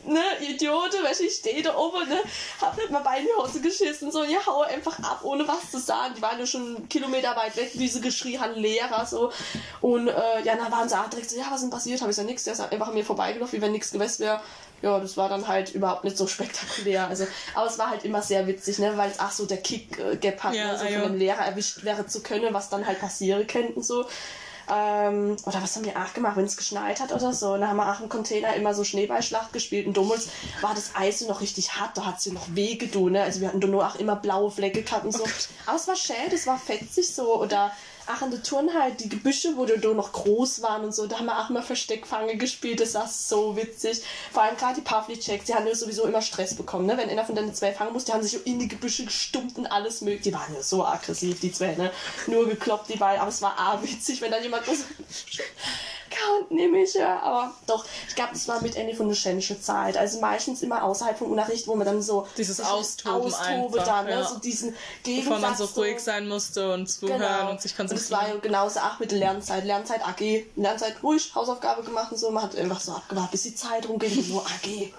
ne, Idiote, weil ich stehe da oben, ne, hab nicht mal bei in die Hose geschissen, so, ja, hau einfach ab, ohne was zu sagen. Die waren ja schon einen Kilometer weit weg, wie sie geschrien haben, Lehrer, so. Und, äh, ja, dann waren sie auch direkt so, ja, was ist denn passiert? Hab ich so nichts, der ist einfach an mir vorbeigelaufen, wie wenn nichts gewesen wäre. Ja, das war dann halt überhaupt nicht so spektakulär. Also, aber es war halt immer sehr witzig, ne, weil es auch so der Kick-Gap hat, ja, ne, so von dem Lehrer erwischt wäre zu können, was dann halt passieren könnte und so. Ähm, oder was haben wir auch gemacht, wenn es geschneit hat oder so? Und dann haben wir auch im Container immer so Schneeballschlacht gespielt. Und damals war das Eis noch richtig hart, da hat sie noch weh getan. Ne? Also wir hatten da nur auch immer blaue Flecke gehabt und so. Aber es war schön, das war fetzig so. Oder ach, in der Turnhalle, die Gebüsche, wo da noch groß waren und so, da haben wir auch immer Versteckfange gespielt, das war so witzig. Vor allem gerade die Pavliceks, die haben ja sowieso immer Stress bekommen, ne? Wenn einer von den zwei fangen muss, die haben sich in die Gebüsche gestummt und alles mögliche. Die waren ja so aggressiv, die zwei, ne? Nur gekloppt, die beiden, aber es war auch witzig, wenn dann jemand so Count nehme ich ja. Aber doch, ich glaube, das war mit Ende von der schändischen Zeit. Also meistens immer außerhalb vom Unterricht, wo man dann so dieses Austoben Austobe einfach, dann, ne? ja. so diesen Gegensatz. Bevor man so so- ruhig sein musste und zuhören Genau. und sich Und es war konzentrieren. ja genauso auch mit der Lernzeit. Lernzeit AG. Lernzeit ruhig, Hausaufgabe gemacht und so. Man hat einfach so abgewartet, bis die Zeit rumging. Nur AG.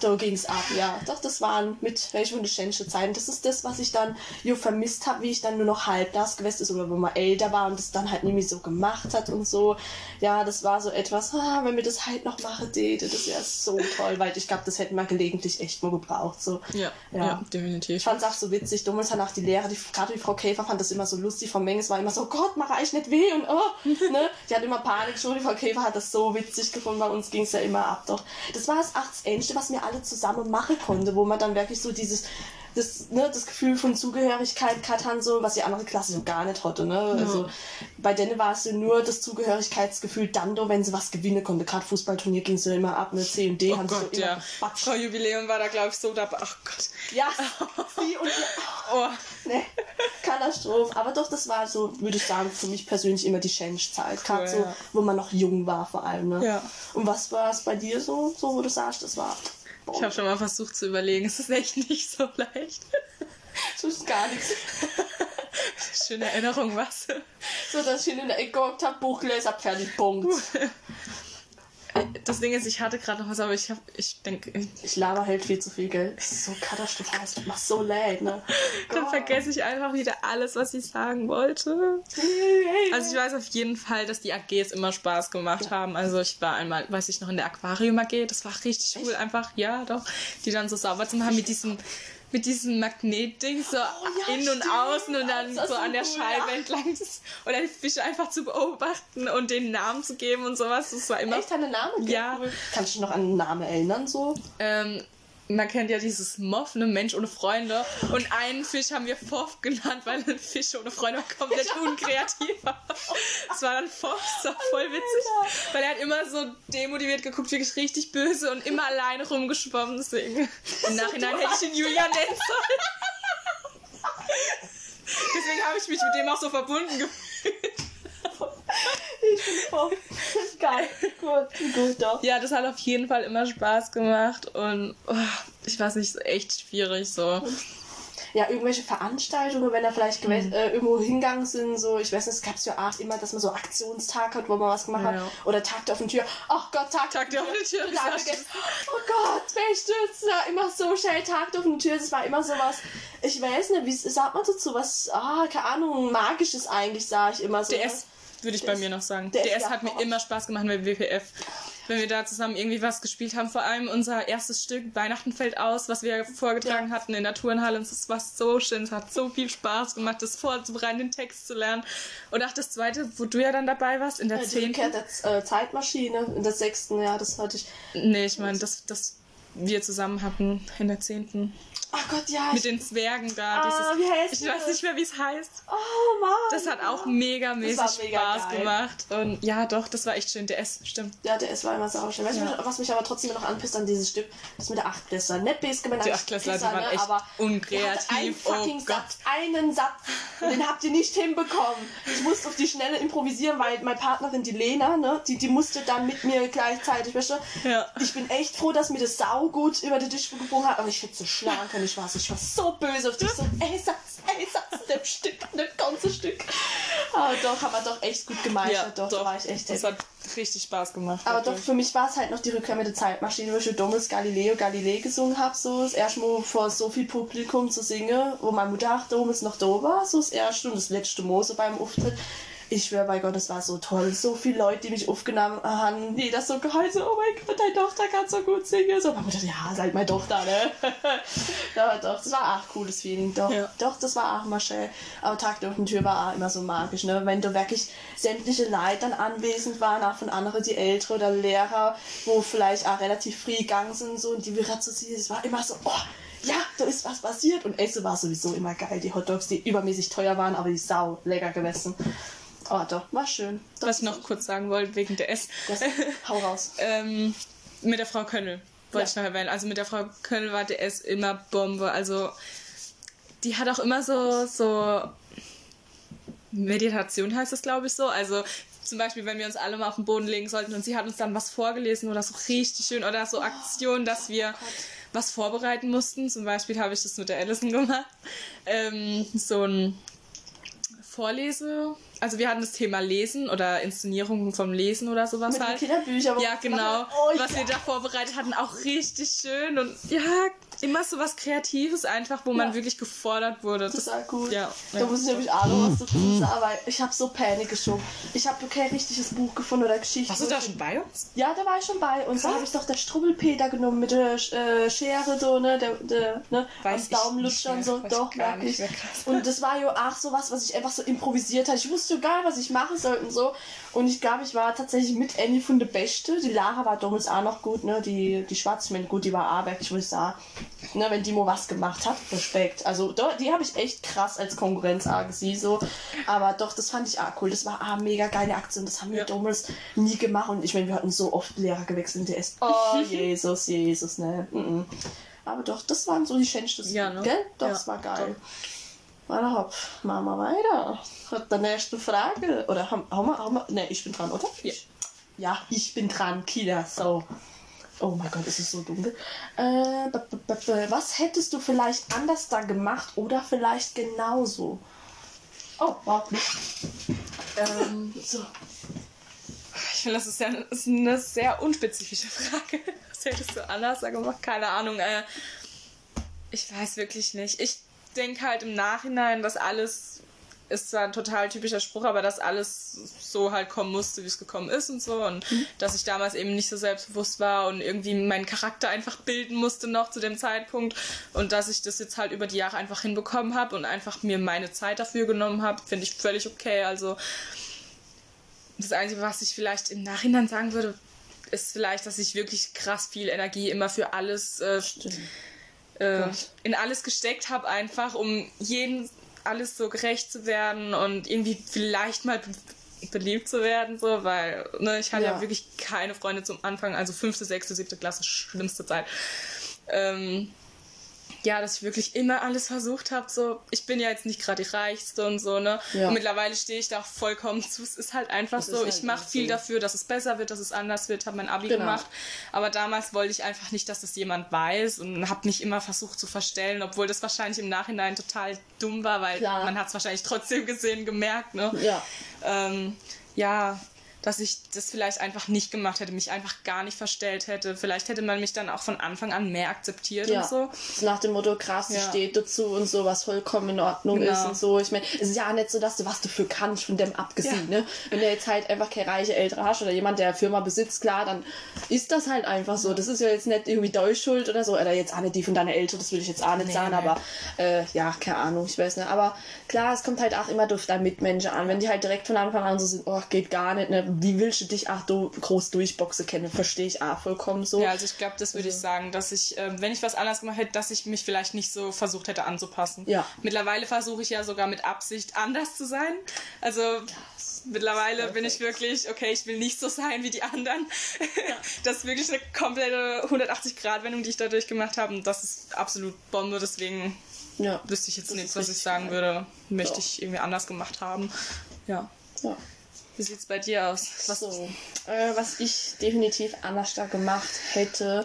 Da ging's ab, ja. Doch, das waren mit welche schänischen Zeiten. Das ist das, was ich dann jo vermisst habe, wie ich dann nur noch halb das gewesen ist oder wo man älter war und das dann halt nämlich so gemacht hat und so. Ja, das war so etwas, ah, wenn wir das halt noch machen, täte, das wäre so toll, weil ich glaube, das hätten wir gelegentlich echt mal gebraucht. So. Ja, Ja. ja, definitiv. Ich fand es auch so witzig. Damals hat auch die Lehrer, die, gerade die Frau Käfer fand das immer so lustig vom Mengen. Es war immer so, Gott, mach eigentlich nicht weh und oh, ne? Die hat immer Panik schon. Die Frau Käfer hat das so witzig gefunden. Bei uns ging es ja immer ab. Doch das war das Achtsähnste, was wir alle zusammen machen konnte, wo man dann wirklich so dieses das, ne, das Gefühl von Zugehörigkeit haben, so, was die andere Klasse so gar nicht hatte. Ne? Also, bei denen war es ja nur das Zugehörigkeitsgefühl dann, doch, wenn sie was gewinnen konnte. Gerade Fußballturnier ging es ja immer ab, ne? C und D Oh haben sie Gott, so immer ja. gequatscht. Frau Jubiläum war da, glaube ich, so dabei. Ach Gott. Ja, sie und ihr. Oh. Nee, Katastrophe. Aber doch, das war so, würde ich sagen, für mich persönlich immer die Change-Zeit. Gerade so, ja. wo man noch jung war vor allem. Ne? Ja. Und was war es bei dir so, so, wo du sagst, das war... Ich habe schon mal versucht zu überlegen. Es ist echt nicht so leicht. das ist gar nichts. Schöne Erinnerung, was? So, dass ich in der Ecke gehockt hab, Buch gelesen hab, fertig, Punkt. Das Ding ist, ich hatte gerade noch was, aber ich habe, ich denke, Ich laber halt viel zu viel, gell? Das ist so katastrophal, es mir so leid, ne? dann vergesse ich einfach wieder alles, was ich sagen wollte. Also ich weiß auf jeden Fall, dass die AGs immer Spaß gemacht haben. Also ich war einmal, weiß ich noch, in der Aquarium AG. Das war richtig cool, einfach, ja doch. Die dann so sauber zu machen mit diesem mit diesem Magnetding so Oh ja, innen und außen und dann so an der cool, Scheibe ja. entlang oder die Fische einfach zu beobachten und den Namen zu geben und sowas. Das war immer Echt deine Name? Gell? Ja. Cool. Kannst du dich noch an den Namen erinnern, so? ähm, man kennt ja dieses Moff, ne Mensch ohne Freunde. Und einen Fisch haben wir Foff genannt, weil ein Fisch ohne Freunde komplett unkreativ war. Es war dann Foff, das war voll witzig. Weil er hat immer so demotiviert geguckt, wirklich richtig böse und immer alleine rumgeschwommen. Deswegen im Nachhinein hätte ich ihn Julia nennen sollen. Deswegen habe ich mich mit dem auch so verbunden gefühlt. Ich bin voll. Geil. Gut, gut, doch. Ja, das hat auf jeden Fall immer Spaß gemacht und oh, ich weiß nicht, ist echt schwierig so. ja, irgendwelche Veranstaltungen, wenn er vielleicht Mhm. äh, irgendwo hingegangen sind, so, ich weiß nicht, es gab ja auch immer, dass man so Aktionstag hat, wo man was gemacht Ja. hat. Oder Tag der offenen Tür. Ach Gott, Tag, Tag der offenen Tür, vergessen. Oh Gott, welche das war immer so schnell Tag der offenen Tür. Das war immer so was, ich weiß nicht, wie sagt man dazu, was, ah, keine Ahnung, magisches eigentlich, sage ich immer so. ne? DS würde ich bei mir noch sagen. DS, DS ja, hat mir auch. immer Spaß gemacht bei WPF. Wenn wir da zusammen irgendwie was gespielt haben, vor allem unser erstes Stück Weihnachten fällt aus, was wir vorgetragen hatten in der Turnhalle, und das war so schön, es hat so viel Spaß gemacht, das vorzubereiten, den Text zu lernen. Und auch das zweite, wo du ja dann dabei warst, in der Ja, die Rückkehr zehnten. der äh, Zeitmaschine in der sechsten, ja, das hatte ich. Nee, ich meine, das, das wir zusammen hatten in der zehnten. Ach Gott, ja. Mit den Zwergen da. Ah, dieses, wie heißt ich weiß das? nicht mehr, wie es heißt. oh Mann. Das hat auch mega mäßig mega Spaß geil. gemacht. Und ja, doch, das war echt schön. DS, stimmt. Ja, der ist war immer sauschön. Weißt du, Ja. was mich aber trotzdem noch anpisst an dieses Stück? Das mit der Achtklässler. Nicht base gemeint Die Achtklässler, die waren ne? echt aber der unkreativ. einen Oh fucking Gott. Satz, einen Satz. Und den habt ihr nicht hinbekommen. Ich musste auf die Schnelle improvisieren, weil meine Partnerin, die Lena, ne, die, die musste dann mit mir gleichzeitig, weißt du? Ja. Ich bin echt froh, dass mir das saugut über den Tisch gebogen hat, aber ich hätte so schlagen können. Ich war, so, ich war so böse auf dich. So, ey, Satz, ey, Satz, dem Stück, dem ganzen Stück. Aber doch, haben wir doch echt gut gemeistert. doch, da war ich echt Das hat richtig Spaß gemacht. Aber doch, für mich war es halt noch die Rückkehr mit der Zeitmaschine, wo ich dummes Galileo Galilei gesungen habe. So das erste Mal vor so viel Publikum zu singen, wo meine Mutter auch damals noch da war. So das erste und das letzte Mal so beim Auftritt. Ich schwöre bei Gott, es war so toll. So viele Leute, die mich aufgenommen haben, die das so geheult, so, oh mein Gott, deine Tochter kann so gut singen. So, aber dachte, ja, seid meine Tochter, ne? ja, doch, das war auch ein cooles Feeling, doch. Ja. Doch, das war auch mal schön. Aber Tag durch die Tür war auch immer so magisch, ne? Wenn du wirklich sämtliche Leute dann anwesend waren, auch von anderen, die Ältere oder Lehrer, wo vielleicht auch relativ früh gegangen sind, so, und die wieder zu sehen, es war immer so, oh, ja, da ist was passiert. Und Essen war sowieso immer geil. Die Hotdogs, die übermäßig teuer waren, aber die sau lecker gewesen. Oh, doch, war schön. Doch, Was ich noch kurz sagen wollte, wegen der S. Das, hau raus. ähm, mit der Frau Könnel wollte Ja. ich noch erwähnen. Also mit der Frau Könnel war der S immer Bombe. Also die hat auch immer so, so Meditation heißt das, glaube ich, so. Also zum Beispiel, wenn wir uns alle mal auf den Boden legen sollten und sie hat uns dann was vorgelesen oder so richtig schön oder so Aktionen, dass wir was vorbereiten mussten. Zum Beispiel habe ich das mit der Allison gemacht. Ähm, so ein Vorlese. Also wir hatten das Thema Lesen oder Inszenierung vom Lesen oder sowas Mit den halt. Kinderbüchern. wo Ja, man genau. oh, was ja. wir da vorbereitet hatten, auch richtig schön und ja, immer so was Kreatives einfach, wo man Ja. wirklich gefordert wurde. Das, Total cool. Ja, Da ja. muss ich nämlich auch noch was zu tun weil ich habe so Panik geschoben. Ich habe kein richtiges Buch gefunden oder Geschichte. warst du da schon bei uns? Ja, da war ich schon bei. Und so Krass. habe ich doch der Strubbelpeter genommen mit der äh, Schere, so, ne, der, der, ne, Weiß am ich Daumenlutscher und so. Doch, ich mehr. Krass. Und das war ja auch so was, was ich einfach so improvisiert habe. Ich wusste gar nicht, was ich machen sollte und so. Und ich glaube, ich war tatsächlich mit Annie von der Beste. Die Lara war damals auch noch gut, ne, die, die Schwarzmann, gut, die war auch wirklich, wo ich sah, ne, wenn die mal was gemacht hat, Respekt. Also, die habe ich echt krass als Konkurrenz gesehen, so. Aber doch, das fand ich auch cool. Das war auch mega geile Aktion. Das haben wir Ja. damals nie gemacht. Und ich meine, wir hatten so oft Lehrer gewechselt in DS. Oh, Jesus, Jesus, ne. Mhm. Aber doch, das waren so die schönsten. Ja, ne? Gell? Doch, Ja, das war geil. Warte, hopp, machen wir weiter. Hat der nächste Frage. Oder haben, haben wir, haben wir, ne, ich bin dran, oder? Ja. Ja, ich bin dran, Kida, so. Oh mein Gott, es ist so dunkel. Äh, was hättest du vielleicht anders da gemacht oder vielleicht genauso? Oh, wow. Ähm, So. ich finde, das ist, ja, ist eine sehr unspezifische Frage. Was hättest du anders gemacht? Keine Ahnung. Äh, ich weiß wirklich nicht. Ich denke halt im Nachhinein, dass alles ist zwar ein total typischer Spruch, aber dass alles so halt kommen musste, wie es gekommen ist und so. Und dass ich damals eben nicht so selbstbewusst war und irgendwie meinen Charakter einfach bilden musste noch zu dem Zeitpunkt. Und dass ich das jetzt halt über die Jahre einfach hinbekommen habe und einfach mir meine Zeit dafür genommen habe, finde ich völlig okay. Also das Einzige, was ich vielleicht im Nachhinein sagen würde, ist vielleicht, dass ich wirklich krass viel Energie immer für alles äh, äh, in alles gesteckt habe, einfach um jeden alles so gerecht zu werden und irgendwie vielleicht mal be beliebt zu werden, so, weil ne, ich hatte ja. Ja. wirklich keine Freunde zum Anfang, also fünfte, sechste, siebte Klasse, schlimmste Zeit. Ähm, ja, dass ich wirklich immer alles versucht habe. So, ich bin ja jetzt nicht gerade die reichste und so, ne? Ja. Und mittlerweile stehe ich da auch vollkommen zu. Es ist halt einfach Das so, halt ich mache viel so. dafür, dass es besser wird, dass es anders wird, habe mein Abi Genau. gemacht. Aber damals wollte ich einfach nicht, dass das jemand weiß und habe mich immer versucht zu verstellen, obwohl das wahrscheinlich im Nachhinein total dumm war, weil Klar. man hat es wahrscheinlich trotzdem gesehen, gemerkt, ne? Ja. ähm, ja, dass ich das vielleicht einfach nicht gemacht hätte, mich einfach gar nicht verstellt hätte. Vielleicht hätte man mich dann auch von Anfang an mehr akzeptiert Ja. und so. So nach dem Motto, krass, Ja. steht dazu und so, was vollkommen in Ordnung Genau. ist und so. Ich meine, es ist ja nicht so, dass du was dafür kannst, von dem abgesehen, ne? Wenn du jetzt halt einfach keine reiche Ältere hast oder jemand, der Firma besitzt, klar, dann ist das halt einfach so. Das ist ja jetzt nicht irgendwie Deutschschuld oder so, oder jetzt auch nicht die von deiner Eltern, das will ich jetzt auch nicht Nee, sagen, nee. aber äh, ja, keine Ahnung, ich weiß nicht. Aber klar, es kommt halt auch immer durch deine Mitmenschen an. Wenn die halt direkt von Anfang an so sind, oh, geht gar nicht, ne? Wie willst du dich auch do, groß durchboxen können? Verstehe ich auch vollkommen so. Ja, also ich glaube, das würde ich sagen, dass ich, ähm, wenn ich was anders gemacht hätte, dass ich mich vielleicht nicht so versucht hätte anzupassen. Ja. Mittlerweile versuche ich ja sogar mit Absicht anders zu sein. Also mittlerweile bin ich wirklich, okay, ich will nicht so sein wie die anderen. Das ist wirklich eine komplette 180-Grad-Wendung, die ich dadurch gemacht habe. Und das ist absolut Bombe. Deswegen ja. wüsste ich jetzt Das nicht, ist was ich sagen geil. würde. Möchte Ja. ich irgendwie anders gemacht haben. Ja. ja. Wie sieht's bei dir aus? Was So, äh, was ich definitiv anders da gemacht hätte,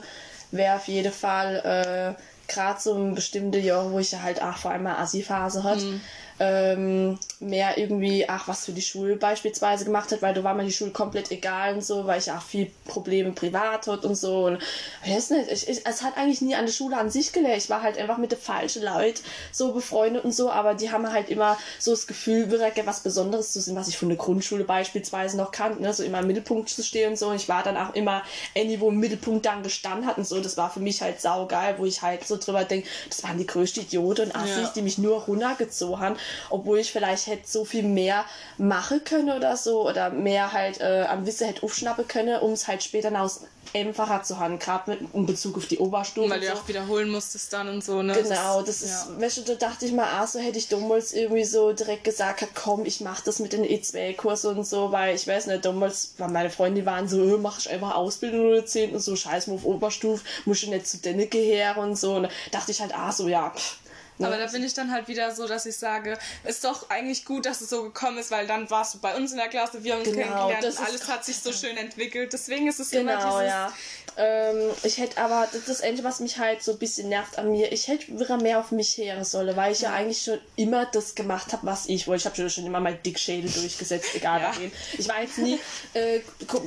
wäre auf jeden Fall äh, gerade so ein bestimmte Jahr, wo ich ja halt auch vor allem eine Assi-Phase hatte, ähm, mehr irgendwie, ach, was für die Schule beispielsweise gemacht hat, weil da war mir die Schule komplett egal und so, weil ich auch viel Probleme privat hatte und so. Und ich weiß nicht, ich, ich, es hat eigentlich nie an der Schule an sich gelehrt. Ich war halt einfach mit den falschen Leuten so befreundet und so, aber die haben halt immer so das Gefühl, wirklich was Besonderes zu sein, was ich von der Grundschule beispielsweise noch kannte, ne? so immer im Mittelpunkt zu stehen und so. Und ich war dann auch immer any, wo im Mittelpunkt dann gestanden hat und so. Das war für mich halt saugeil, wo ich halt so drüber denke, das waren die größten Idioten und Assis, Ja. die mich nur runtergezogen haben, obwohl ich vielleicht hätte so viel mehr machen können oder so oder mehr halt äh, am Wissen hätte aufschnappen können, um es halt später noch einfacher zu haben, gerade mit in Bezug auf die Oberstufe. Weil du so. auch wiederholen musstest dann und so, ne? Genau, das ist, ja. weißt du, da dachte ich mal, ah, so hätte ich damals irgendwie so direkt gesagt, komm, ich mach das mit den E2-Kursen und so, weil ich weiß nicht, damals, weil meine Freunde die waren so, äh, mach ich einfach Ausbildung oder 10 und so, scheiß mal auf Oberstufe, muss ich nicht zu denen gehören und so, und da dachte ich halt, ah, so, ja, pff, ne? Aber da bin ich dann halt wieder so, dass ich sage, ist doch eigentlich gut, dass es so gekommen ist, weil dann warst du bei uns in der Klasse, wir haben uns Genau, kennengelernt das und alles hat sich so schön entwickelt. Deswegen ist es immer Genau, dieses, ja. Ähm, ich hätte aber, das ist Einzige, was mich halt so ein bisschen nervt an mir, ich hätte wieder mehr auf mich hören sollen, weil ich ja eigentlich schon immer das gemacht habe, was ich wollte. Ich habe schon, immer mein Dickschädel durchgesetzt, egal Ja. bei wem. Ich war jetzt nie, äh,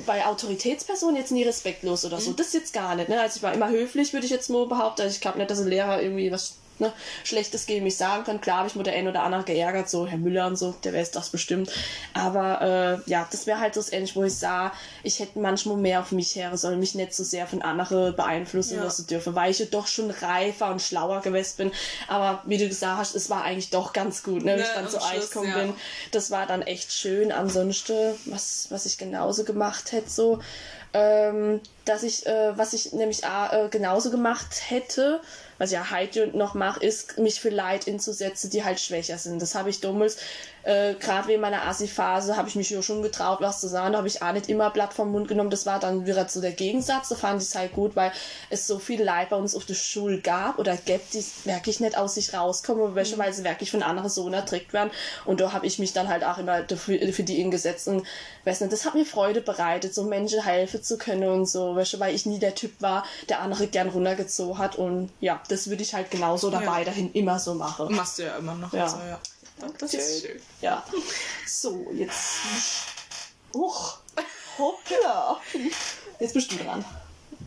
bei Autoritätspersonen jetzt nie respektlos oder Mhm. so. Das jetzt gar nicht. Ne? Also ich war immer höflich, würde ich jetzt mal behaupten. Also ich glaube nicht, dass ein Lehrer irgendwie was ne, Schlechtes gegen mich sagen kann. Klar habe ich mir der ein oder andere geärgert, so Herr Müller und so, der weiß das bestimmt. Aber äh, ja, das wäre halt so das Ähnliche, wo ich sah, ich hätte manchmal mehr auf mich her sollen, mich nicht so sehr von anderen beeinflussen Ja. lassen dürfen, weil ich ja doch schon reifer und schlauer gewesen bin. Aber wie du gesagt hast, es war eigentlich doch ganz gut, ne, wie ich Ne, dann am zu Schluss, gekommen ja. bin. Das war dann echt schön. Ansonsten, was, was ich genauso gemacht hätte, so, ähm, dass ich, äh, was ich nämlich äh, genauso gemacht hätte, was ja heute noch mache, ist, mich für Leute einzusetzen, die halt schwächer sind. Das habe ich damals, äh, gerade wegen meiner Assi-Phase, habe ich mich ja schon getraut, was zu sagen. Da habe ich auch nicht immer Blatt vom Mund genommen. Das war dann wieder so der Gegensatz. Da fand ich es halt gut, weil es so viele Leute bei uns auf der Schule gab oder gibt, die wirklich nicht aus sich rauskommen, welche, weil sie wirklich von anderen so unerträgt werden. Und da habe ich mich dann halt auch immer dafür, für die eingesetzt. Und weiß nicht, das hat mir Freude bereitet, so Menschen helfen zu können und so, weißt weil ich nie der Typ war, der andere gern runtergezogen hat. Und ja, das würde ich halt genauso oder Ja. weiterhin immer so machen. Machst du ja immer noch. Ja. Also, ja. Das ist schön. Ja. So, jetzt. Uch. Hoppla. Jetzt bist du dran.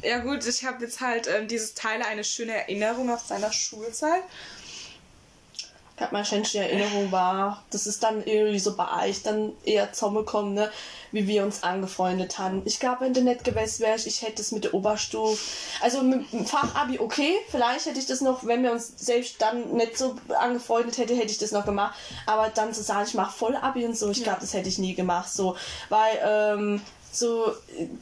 Ja gut, ich habe jetzt halt ähm, dieses Teil eine schöne Erinnerung auf seiner Schulzeit. Ich hab meine schönste Erinnerung war, das ist dann irgendwie so bei euch dann eher zusammengekommen, ne, wie wir uns angefreundet haben. Ich glaube, wenn du nicht gewesen wärst, ich hätte es mit der Oberstufe, also mit dem Fachabi okay, vielleicht hätte ich das noch, wenn wir uns selbst dann nicht so angefreundet hätte, hätte ich das noch gemacht. Aber dann zu sagen, ich mache Vollabi und so, ich glaube, das hätte ich nie gemacht, so, weil, ähm, so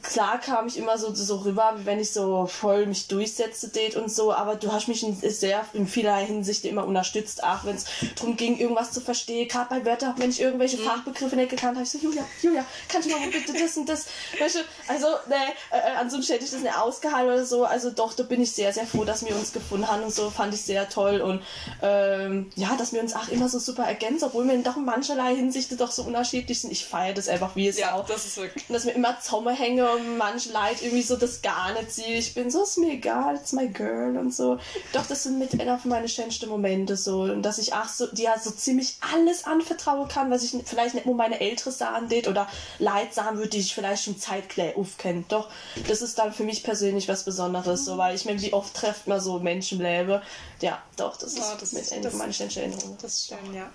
klar kam ich immer so, so rüber, wie wenn ich so voll mich durchsetze date und so, aber du hast mich in sehr in vielerlei Hinsicht immer unterstützt, auch wenn es darum ging, irgendwas zu verstehen. Gerade bei Wörtern, wenn ich irgendwelche Fachbegriffe nicht gekannt habe, ich so, Julia, Julia, kannst du mal bitte das und das? Weißt du, also, ne, äh, ansonsten hätte ich das nicht ausgehalten oder so. Also doch, da bin ich sehr, sehr froh, dass wir uns gefunden haben und so, fand ich sehr toll. Und ähm, ja, dass wir uns auch immer so super ergänzen, obwohl wir doch in mancherlei Hinsicht doch so unterschiedlich sind. Ich feiere das einfach wie es Ja, auch das ist wirklich. dass mir immer zusammenhänge und manche Leute irgendwie so das gar nicht sehen. Ich bin so, ist mir egal, it's my girl und so. Doch, das sind mit einer von meinen schönsten Momente so. Und dass ich auch so, die ja so ziemlich alles anvertrauen kann, was ich vielleicht nicht nur meine Ältere sagen tät oder Leute sagen würde, die ich vielleicht schon zeitklar aufkenne. Doch, das ist dann für mich persönlich was Besonderes, so, weil ich meine, wie oft trefft man so Menschen im Leben. Ja, doch, das ist Ja, das mit ist- einer das- von meinen schönsten Erinnerungen. Das ist schön, ja.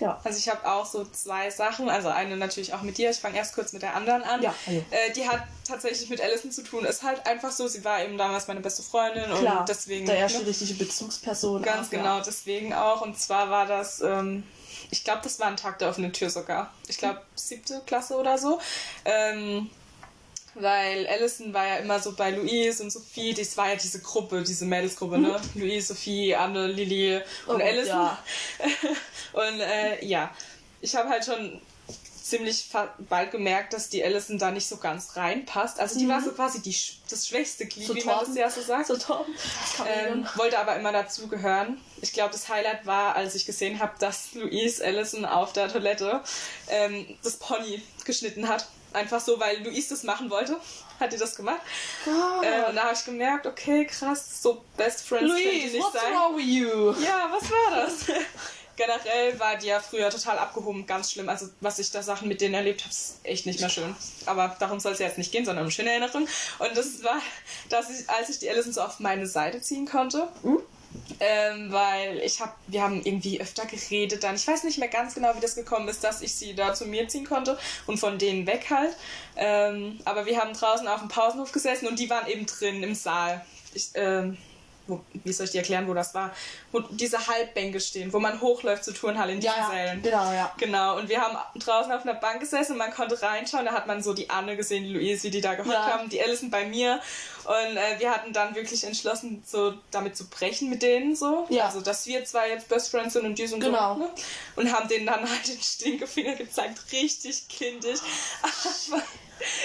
Ja. Also ich habe auch so zwei Sachen, also eine natürlich auch mit dir, ich fange erst kurz mit der anderen an. Ja, hallo. Äh, die hat tatsächlich mit Allison zu tun. Ist halt einfach so, sie war eben damals meine beste Freundin Klar, und deswegen. der erste ne, richtige Bezugsperson. Ganz auch, ja. genau, deswegen auch. Und zwar war das, ähm, ich glaube, das war ein Tag der offenen Tür sogar. Ich glaube, siebte Klasse oder so. Ähm, weil Allison war ja immer so bei Louise und Sophie, das war ja diese Gruppe, diese Mädelsgruppe, ne? Louise, Sophie, Anne, Lilly und Mhm. Oh, Allison. ja. und äh, ja, ich habe halt schon ziemlich bald gemerkt, dass die Allison da nicht so ganz reinpasst. Also die war so quasi die, das schwächste Glied, So wie man das ja so sagt. So kann Ähm, wollte aber immer dazugehören. Ich glaube, das Highlight war, als ich gesehen habe, dass Louise Allison auf der Toilette ähm, das Pony geschnitten hat. Einfach so, weil Louise das machen wollte, hat die das gemacht. Ah. Äh, und da habe ich gemerkt, okay, krass, so Best Friends können die Louise, nicht what's sein. wrong with you? Ja, was war das? generell war die ja früher total abgehoben, ganz schlimm. Also was ich da Sachen mit denen erlebt habe, ist echt nicht mehr schön. Aber darum soll es jetzt nicht gehen, sondern um schöne Erinnerungen. Und das war, dass ich, als ich die Alison so auf meine Seite ziehen konnte, mhm. Ähm, weil ich habe, wir haben irgendwie öfter geredet dann. Ich weiß nicht mehr ganz genau, wie das gekommen ist, dass ich sie da zu mir ziehen konnte und von denen weg halt. Ähm, aber wir haben draußen auf dem Pausenhof gesessen und die waren eben drin im Saal. Ich, ähm, wo, wie soll ich dir erklären, wo das war? Wo diese Halbbänke stehen, wo man hochläuft zur Turnhalle in diesen ja, Sälen. Genau, ja. Genau, und wir haben draußen auf einer Bank gesessen und man konnte reinschauen, da hat man so die Anne gesehen, die Louise, wie die da gehockt ja. haben, die Alison bei mir und äh, wir hatten dann wirklich entschlossen, so damit zu brechen mit denen so. Ja. Also, dass wir zwei jetzt Best Friends sind und die sind genau. so. Ne? Und haben denen dann halt den Stinkefinger gezeigt, richtig kindisch. Aber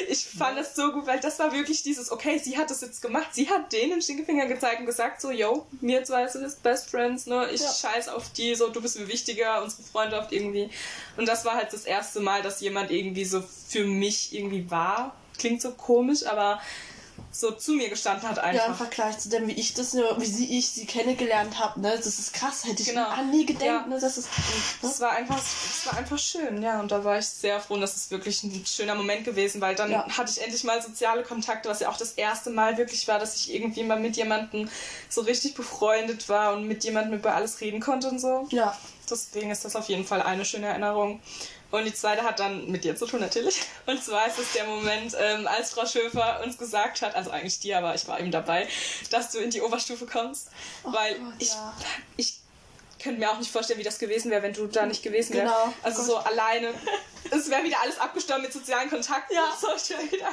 ich fand es so gut, weil das war wirklich dieses, okay, sie hat das jetzt gemacht, sie hat denen den Stinkefinger gezeigt und gesagt, so, yo, mir zwei sind Best Friends, ne, ich ja. scheiß auf die, so, du bist mir wichtiger, unsere Freundschaft irgendwie. Und das war halt das erste Mal, dass jemand irgendwie so für mich irgendwie war. Klingt so komisch, aber so zu mir gestanden hat einfach. Ja, im Vergleich zu dem, wie ich das, wie sie, ich sie kennengelernt habe, ne, das ist krass, hätte ich genau. an nie gedacht, ja. ne, das ist, ne? das war einfach, das war einfach schön, ja, und da war ich sehr froh, und das ist wirklich ein schöner Moment gewesen, weil dann ja. hatte ich endlich mal soziale Kontakte, was ja auch das erste Mal wirklich war, dass ich irgendwie mal mit jemandem so richtig befreundet war und mit jemandem über alles reden konnte und so. Ja. Deswegen ist das auf jeden Fall eine schöne Erinnerung. Und die zweite hat dann mit dir zu tun natürlich. Und zwar ist es der Moment, ähm, als Frau Schöfer uns gesagt hat, also eigentlich dir, aber ich war eben dabei, dass du in die Oberstufe kommst. Oh weil Gott, ich, ja. ich könnte mir auch nicht vorstellen, wie das gewesen wäre, wenn du da nicht gewesen wärst. Genau. Also Gott. so alleine. Es wäre wieder alles abgestorben mit sozialen Kontakten. Ja. So, ich wäre wieder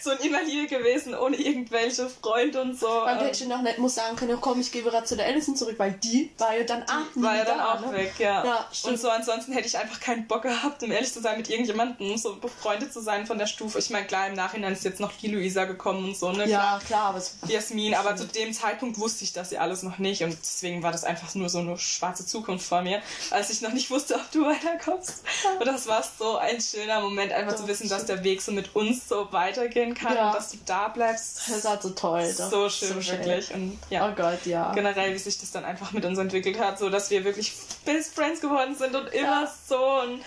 so ein Invalide gewesen, ohne irgendwelche Freunde und so. Man ähm. hätte noch nicht muss sagen können, komm, ich gehe wieder zu der Allison zurück, weil die war ja dann auch War ja dann da, auch ne? weg, ja. ja und so ansonsten hätte ich einfach keinen Bock gehabt, um ehrlich zu sein, mit irgendjemandem so befreundet zu sein von der Stufe. Ich meine, klar, im Nachhinein ist jetzt noch die Luisa gekommen und so, ne? Ja, klar, aber es Jasmin, aber zu dem Zeitpunkt wusste ich das ja alles noch nicht und deswegen war das einfach nur so eine schwarze schwarze Zukunft vor mir, als ich noch nicht wusste, ob du weiterkommst. Und das war so ein schöner Moment, einfach zu wissen, dass der Weg so mit uns so weitergehen kann ja. und dass du da bleibst. Das ist halt so toll. So schön, so wirklich. Und ja, oh Gott, ja. Generell, wie sich das dann einfach mit uns entwickelt hat, so dass wir wirklich Best Friends geworden sind und immer ja. so. Und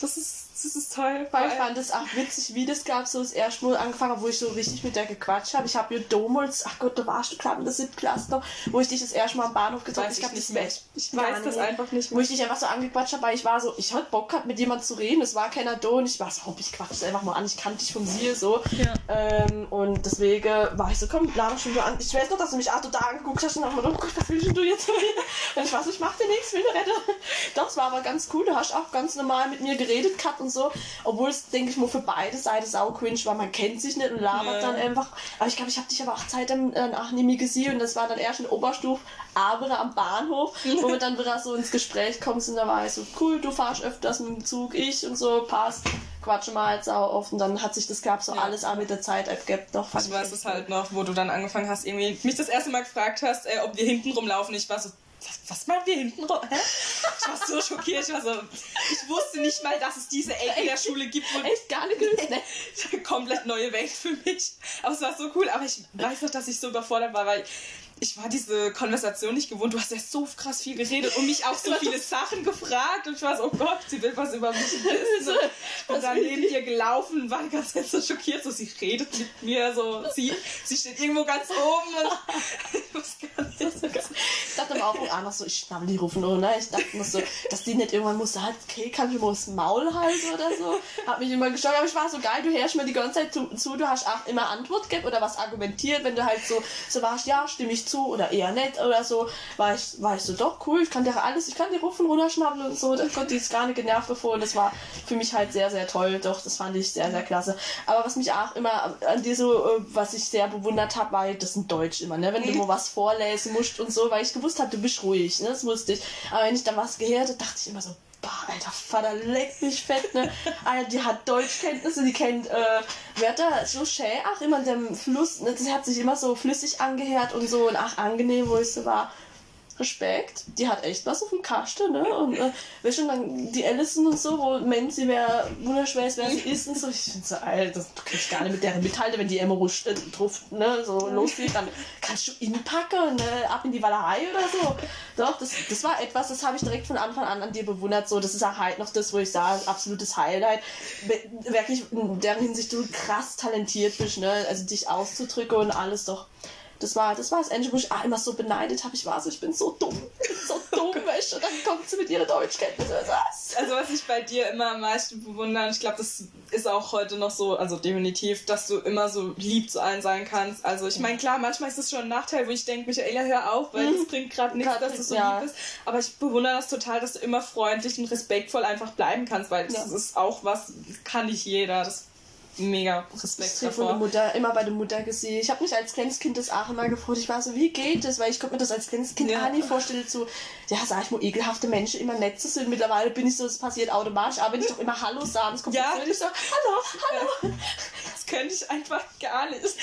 das ist das ist toll. Weil ich fand es auch witzig, wie das gab, so das erste Mal angefangen, wo ich so richtig mit der gequatscht habe. Ich habe ja damals, ach Gott, da warst du gerade in der siebten Klasse noch, wo ich dich das erste Mal am Bahnhof getroffen habe. Ich, ich, nicht mehr. ich weiß das einfach nicht mehr. Wo ich dich einfach so angequatscht habe, weil ich war so, ich hatte Bock gehabt, mit jemandem zu reden. Es war keiner da und ich war so, ich quatsch einfach mal an. Ich kannte dich von sie so. Ja. Ähm, und deswegen war ich so, komm, lade schon an. Ich weiß noch, dass du mich auch total angeguckt hast und dachte, oh Gott, was willst du jetzt? und ich war so, ich mach dir nichts, will retten. Doch, es war aber ganz cool. Du hast auch ganz normal mit mir geredet gehabt und so. Obwohl es, denke ich mal, für beide Seiten sau cringe war. Man kennt sich nicht und labert ja. dann einfach. Aber ich glaube, ich habe dich aber auch Zeit danach nie mehr gesehen und das war dann erst in Oberstuf, aber am Bahnhof, wo wir dann wieder so ins Gespräch kommen und da war ich so, cool, du fahrst öfters mit dem Zug, ich und so, passt quatschen mal halt sau oft und dann hat sich das gab so ja. alles auch mit der Zeit ergibt. Doch, ich weiß es halt noch, wo du dann angefangen hast, irgendwie mich das erste Mal gefragt hast, äh, ob wir hinten rumlaufen. Ich war so, was, machen wir hinten rum? Hä? Ich war so schockiert. Ich war so, ich wusste nicht mal, dass es diese Ecke in der Schule gibt. Und Echt gar nicht gewusst, ne? Komplett neue Welt für mich. Aber es war so cool. Aber ich weiß noch, dass ich so überfordert war, weil ich war diese Konversation nicht gewohnt. Du hast ja so krass viel geredet und mich auch so viele Sachen gefragt. Und ich war so, oh Gott, sie will was über mich wissen. Und dann neben dir gelaufen und war Zeit so schockiert. So, sie redet mit mir, so, sie, sie steht irgendwo ganz oben. Und ich wusste gar nicht. Ich dachte aber auch an, so, ich schnapp die rufen, oder? Ne? Ich dachte nur so, dass die nicht irgendwann musste, halt, okay, kann ich mal das Maul halten oder so. Hab mich immer gestört, aber ich war so geil, du hörst mir die ganze Zeit zu, zu du hast auch immer Antwort gegeben oder was argumentiert, wenn du halt so, so warst, ja, stimme ich zu zu oder eher nett oder so, war ich, war ich so, doch cool, ich kann dir alles, ich kann dir rufen, runterschnappen und so, da konnte ich gar nicht genervt bevor und das war für mich halt sehr, sehr toll, doch, das fand ich sehr, sehr klasse. Aber was mich auch immer an dir so, äh, was ich sehr bewundert habe, war das in Deutsch immer, ne, wenn du mal was vorlesen musst und so, weil ich gewusst habe, du bist ruhig, ne, das wusste ich. Aber wenn ich dann was gehört habe, dachte ich immer so, boah, alter Vater, leck mich fett, ne? Alter, die hat Deutschkenntnisse, die kennt äh, Wörter so schön, ach, immer in dem Fluss, ne? Das hat sich immer so flüssig angehört und so und ach, angenehm, wo ich so war. Respekt. Die hat echt was auf dem Kasten, ne? Und äh, weißt du, dann die Allison und so, wo meint sie wäre wunderschwer ist, wer sie ist und so. Ich finde so, Alter, das kann ich gar nicht mit deren mithalten, wenn die Emma Rusch äh, drauf, ne, so losgeht, dann kannst du inpacken, ne, ab in die Wallerei oder so. Doch, das, das war etwas, das habe ich direkt von Anfang an an dir bewundert. So, das ist auch halt noch das, wo ich sage, absolutes Highlight. Wirklich in deren Hinsicht du krass talentiert bist, ne? Also dich auszudrücken und alles doch das war, das war das Ende, wo ich ah, immer so beneidet habe. Ich war so, ich bin so dumm, ich bin so dumm, weißt du, dann kommt sie mit ihrer Deutschkenntnisse. Was? Also was ich bei dir immer am meisten bewundere, ich glaube, das ist auch heute noch so, also definitiv, dass du immer so lieb zu allen sein kannst. Also ich meine, klar, manchmal ist das schon ein Nachteil, wo ich denke, Michaela, hör auf, weil mhm. das bringt gerade nichts, dass du so ja. lieb bist. Aber ich bewundere das total, dass du immer freundlich und respektvoll einfach bleiben kannst, weil das ja. ist auch was, kann nicht jeder. Das mega Respekt ich davor. von der Mutter, immer bei der Mutter gesehen. Ich habe mich als kleines Kind das auch immer gefreut. Ich war so, wie geht das? Weil ich konnte mir das als kleines Kind ja. auch nicht vorstellen, so, ja, sag ich mal, ekelhafte Menschen immer nett zu sind. Mittlerweile bin ich so, es passiert automatisch. Aber wenn ich doch immer Hallo sage, es kommt ja. ich so, Hallo, Hallo. Das könnte ich einfach gar nicht. Das ist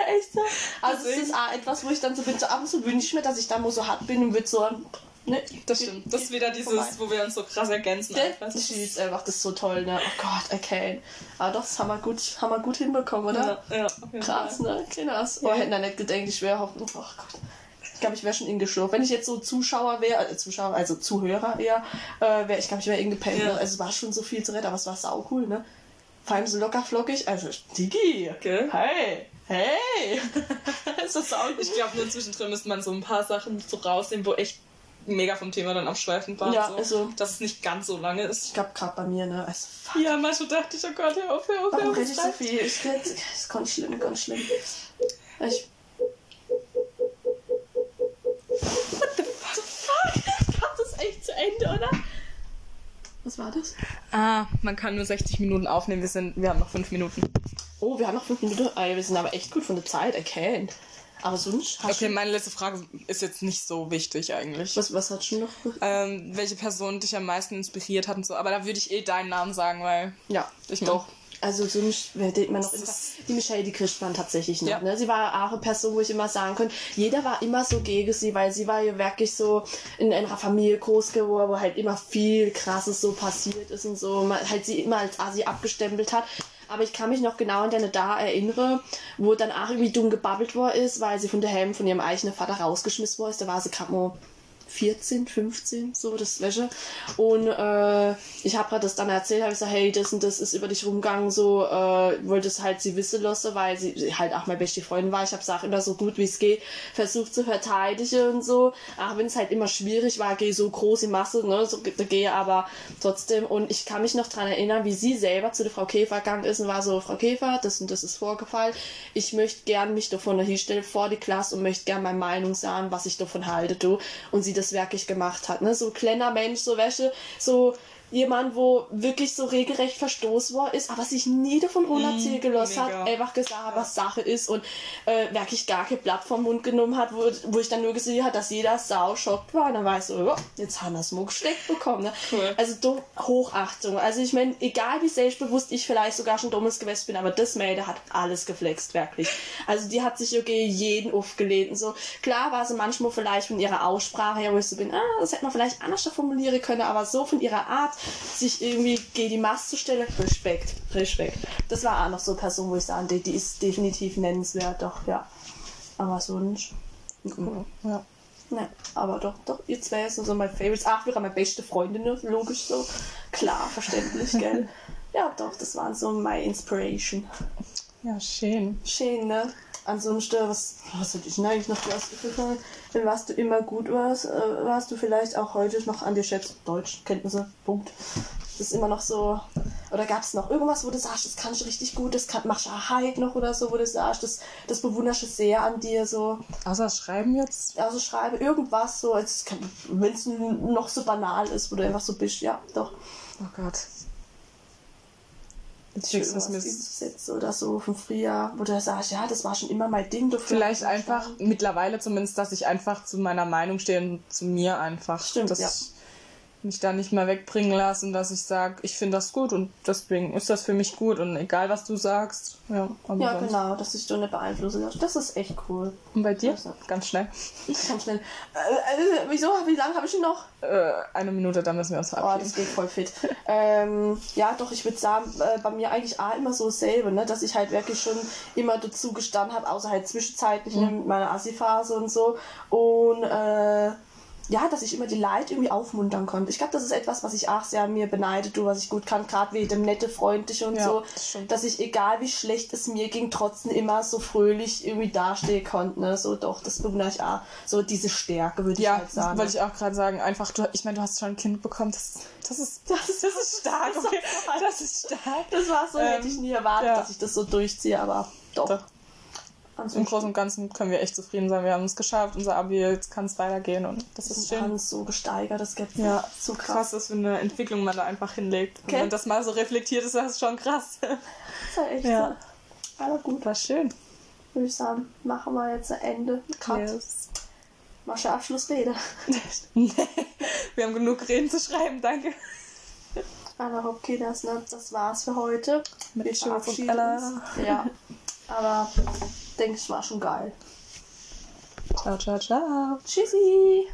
ja echt so. Also, es ist auch etwas, wo ich dann so bin, so ab und zu wünsche ich mir, dass ich dann mal so hart bin und würde so Ne, das stimmt. Das ist wieder dieses, vorbei. wo wir uns so krass ergänzen. Ja, das ist einfach das ist so toll, ne? Oh Gott, okay. Aber doch, das haben wir gut, haben wir gut hinbekommen, oder? Ja, ja Krass, ne? Krass. Oh, ja. hätten wir nicht gedacht, ich wäre hoffen. Oh Gott. Ich glaube, ich wäre schon ingeschlurft. Wenn ich jetzt so Zuschauer wäre, äh, Zuschauer, also Zuhörer eher, äh, wäre ich, glaube ich, wäre ingepennt. Ja. Also es war schon so viel zu retten, aber es war sau cool, ne? Vor allem so locker flockig. Also, Digi, okay. hey, hey. ist das auch Ich glaube, nur zwischendrin müsste man so ein paar Sachen so rausnehmen, wo echt mega vom Thema dann abschweifend war. Ja, so, also. Dass es nicht ganz so lange ist. Ich glaube, gerade bei mir, ne? Also, Ja, manchmal dachte ich, oh Gott, hör auf, hör auf, hör auf. Warum so viel? Ich, das ist ganz schlimm, ganz schlimm. Ich. What the fuck? Kommt das echt zu Ende, oder? Was war das? Ah, man kann nur 60 Minuten aufnehmen. Wir, sind, wir haben noch 5 Minuten. Oh, wir haben noch 5 Minuten. Ah, wir sind aber echt gut von der Zeit erkannt. Aber sonst hast Okay, meine letzte Frage ist jetzt nicht so wichtig eigentlich. Was, was hat schon noch? Ähm, welche Person dich am meisten inspiriert hat und so. Aber da würde ich eh deinen Namen sagen, weil. Ja, ich doch. Also sonst denkt man noch die Michelle, die kriegt man tatsächlich noch. Ja. Ne? Sie war eine Person, wo ich immer sagen könnte, jeder war immer so gegen sie, weil sie war ja wirklich so in einer Familie groß geworden, wo halt immer viel krasses so passiert ist und so, man halt sie immer als Asi abgestempelt hat. Aber ich kann mich noch genau an deine da erinnern, wo dann auch irgendwie dumm gebabbelt worden ist, weil sie von der Helm von ihrem eigenen Vater rausgeschmissen worden ist. Da war sie gerade mal 14, 15, so das Wäsche. Und äh, ich habe halt das dann erzählt, habe ich gesagt, hey, das und das ist über dich rumgegangen, so äh, wollte es halt sie wissen lassen, weil sie halt auch meine beste Freundin war. Ich habe gesagt, immer so gut wie es geht, versucht zu verteidigen und so. Auch wenn es halt immer schwierig war, gehe so groß in Masse, ne, so gehe aber trotzdem. Und ich kann mich noch daran erinnern, wie sie selber zu der Frau Käfer gegangen ist und war so, Frau Käfer, das und das ist vorgefallen. Ich möchte gern mich davon hinstellen vor die Klasse und möchte gern meine Meinung sagen, was ich davon halte, du. Und sie das das wirklich gemacht hat. Ne? So ein kleiner Mensch, so Wäsche, so jemand, wo wirklich so regelrecht verstoßen worden ist, aber sich nie davon runterziehen mm, gelassen hat, einfach gesagt, was Sache ist und äh, wirklich gar kein Blatt vom Mund genommen hat, wo, wo ich dann nur gesehen habe, dass jeder sau schockt war und dann war ich so, oh, jetzt haben wir es gesteckt bekommen. Ne? Cool. Also do, Hochachtung. Also ich meine, egal wie selbstbewusst ich vielleicht sogar schon dummes Gewässer bin, aber das Mädel hat alles geflext, wirklich. Also die hat sich okay jeden aufgelehnt und so. Klar war sie manchmal vielleicht von ihrer Aussprache her, wo ich so bin, ah, das hätte man vielleicht anders formulieren können, aber so von ihrer Art, sich irgendwie gegen die Masse zu stellen, Respekt, Respekt. Das war auch noch so eine Person, wo ich sagen, die, die ist definitiv nennenswert, doch, ja. Aber sonst. Cool. Ja. Ja, aber doch, doch, ihr zwei sind so meine Favorites. Ach, wir haben meine beste Freundin, logisch so. Klar, verständlich, gell? ja, doch, das waren so meine Inspiration. Ja, schön. Schön, ne? Ansonsten, was, was hätte ich denn eigentlich noch ausgefallen? Wenn was du immer gut warst, äh, warst du vielleicht auch heute noch an dir schätzt. Deutschkenntnisse, Punkt. Das ist immer noch so. Oder gab es noch irgendwas, wo du sagst, das kannst du richtig gut, das kann, machst du halt noch oder so, wo du sagst, das, das bewunderst du sehr an dir, so. Außer Schreiben jetzt? Also Schreiben, irgendwas so, wenn es noch so banal ist, wo du einfach so bist, ja, doch. Oh Gott. Sätze oder so vom Frühjahr, wo du sagst, ja, das war schon immer mein Ding. Dafür Vielleicht einfach, mittlerweile zumindest, dass ich einfach zu meiner Meinung stehe und zu mir einfach. Stimmt, das, ja. Mich da nicht mehr wegbringen lasse und dass ich sage, ich finde das gut und deswegen ist das für mich gut und egal was du sagst. Ja, Ja, genau, dass ich du nicht beeinflussen lasse. Das ist echt cool. Und bei dir? Also. Ganz schnell. Ganz schnell. Äh, äh, wieso? Wie lange habe ich noch? Äh, eine Minute, dann müssen wir uns Oh, verabschieden. das geht voll fit. ähm, ja, doch, ich würde sagen, äh, bei mir eigentlich auch immer so dasselbe, ne? dass ich halt wirklich schon immer dazu gestanden habe, außer halt zwischenzeitlich Mhm. ne, mit meiner Assi-Phase und so. Und äh, ja, dass ich immer die Leute irgendwie aufmuntern konnte. Ich glaube, das ist etwas, was ich auch sehr an mir beneide, du, was ich gut kann, gerade wie dem nette, freundliche und Ja, so, das dass ich, egal wie schlecht es mir ging, trotzdem immer so fröhlich irgendwie dastehen konnte. Ne? So, doch, das bewundere ich auch. So diese Stärke, würde ich Ja, halt sagen. wollte ich auch gerade sagen. Einfach, du, ich meine, du hast schon ein Kind bekommen. Das, das, ist, das, ist, das ist stark. Das ist Okay. Das ist stark. Das war so, hätte ich Ähm, nie erwartet, ja. dass ich das so durchziehe, aber doch. Doch. Ganz Im Großen und Ganzen können wir echt zufrieden sein. Wir haben es geschafft, unser Abi, jetzt kann es weitergehen und das ist ist schön. Hans so gesteigert, das gibt Ja, so krass, krass. was für eine Entwicklung man da einfach hinlegt. Wenn Okay. man das mal so reflektiert, ist das schon krass. Das ist halt echt Ja. so. Aber gut, War schön. würde ich sagen, machen wir jetzt ein Ende. Cut. Yes. Mach Abschlussrede. wir haben genug Reden zu schreiben, danke. Anna Hopkins, ne? das war's für heute. Mit Wir verabschieden uns. Ja, aber denke ich, war schon geil. Ciao, ciao, ciao. Tschüssi!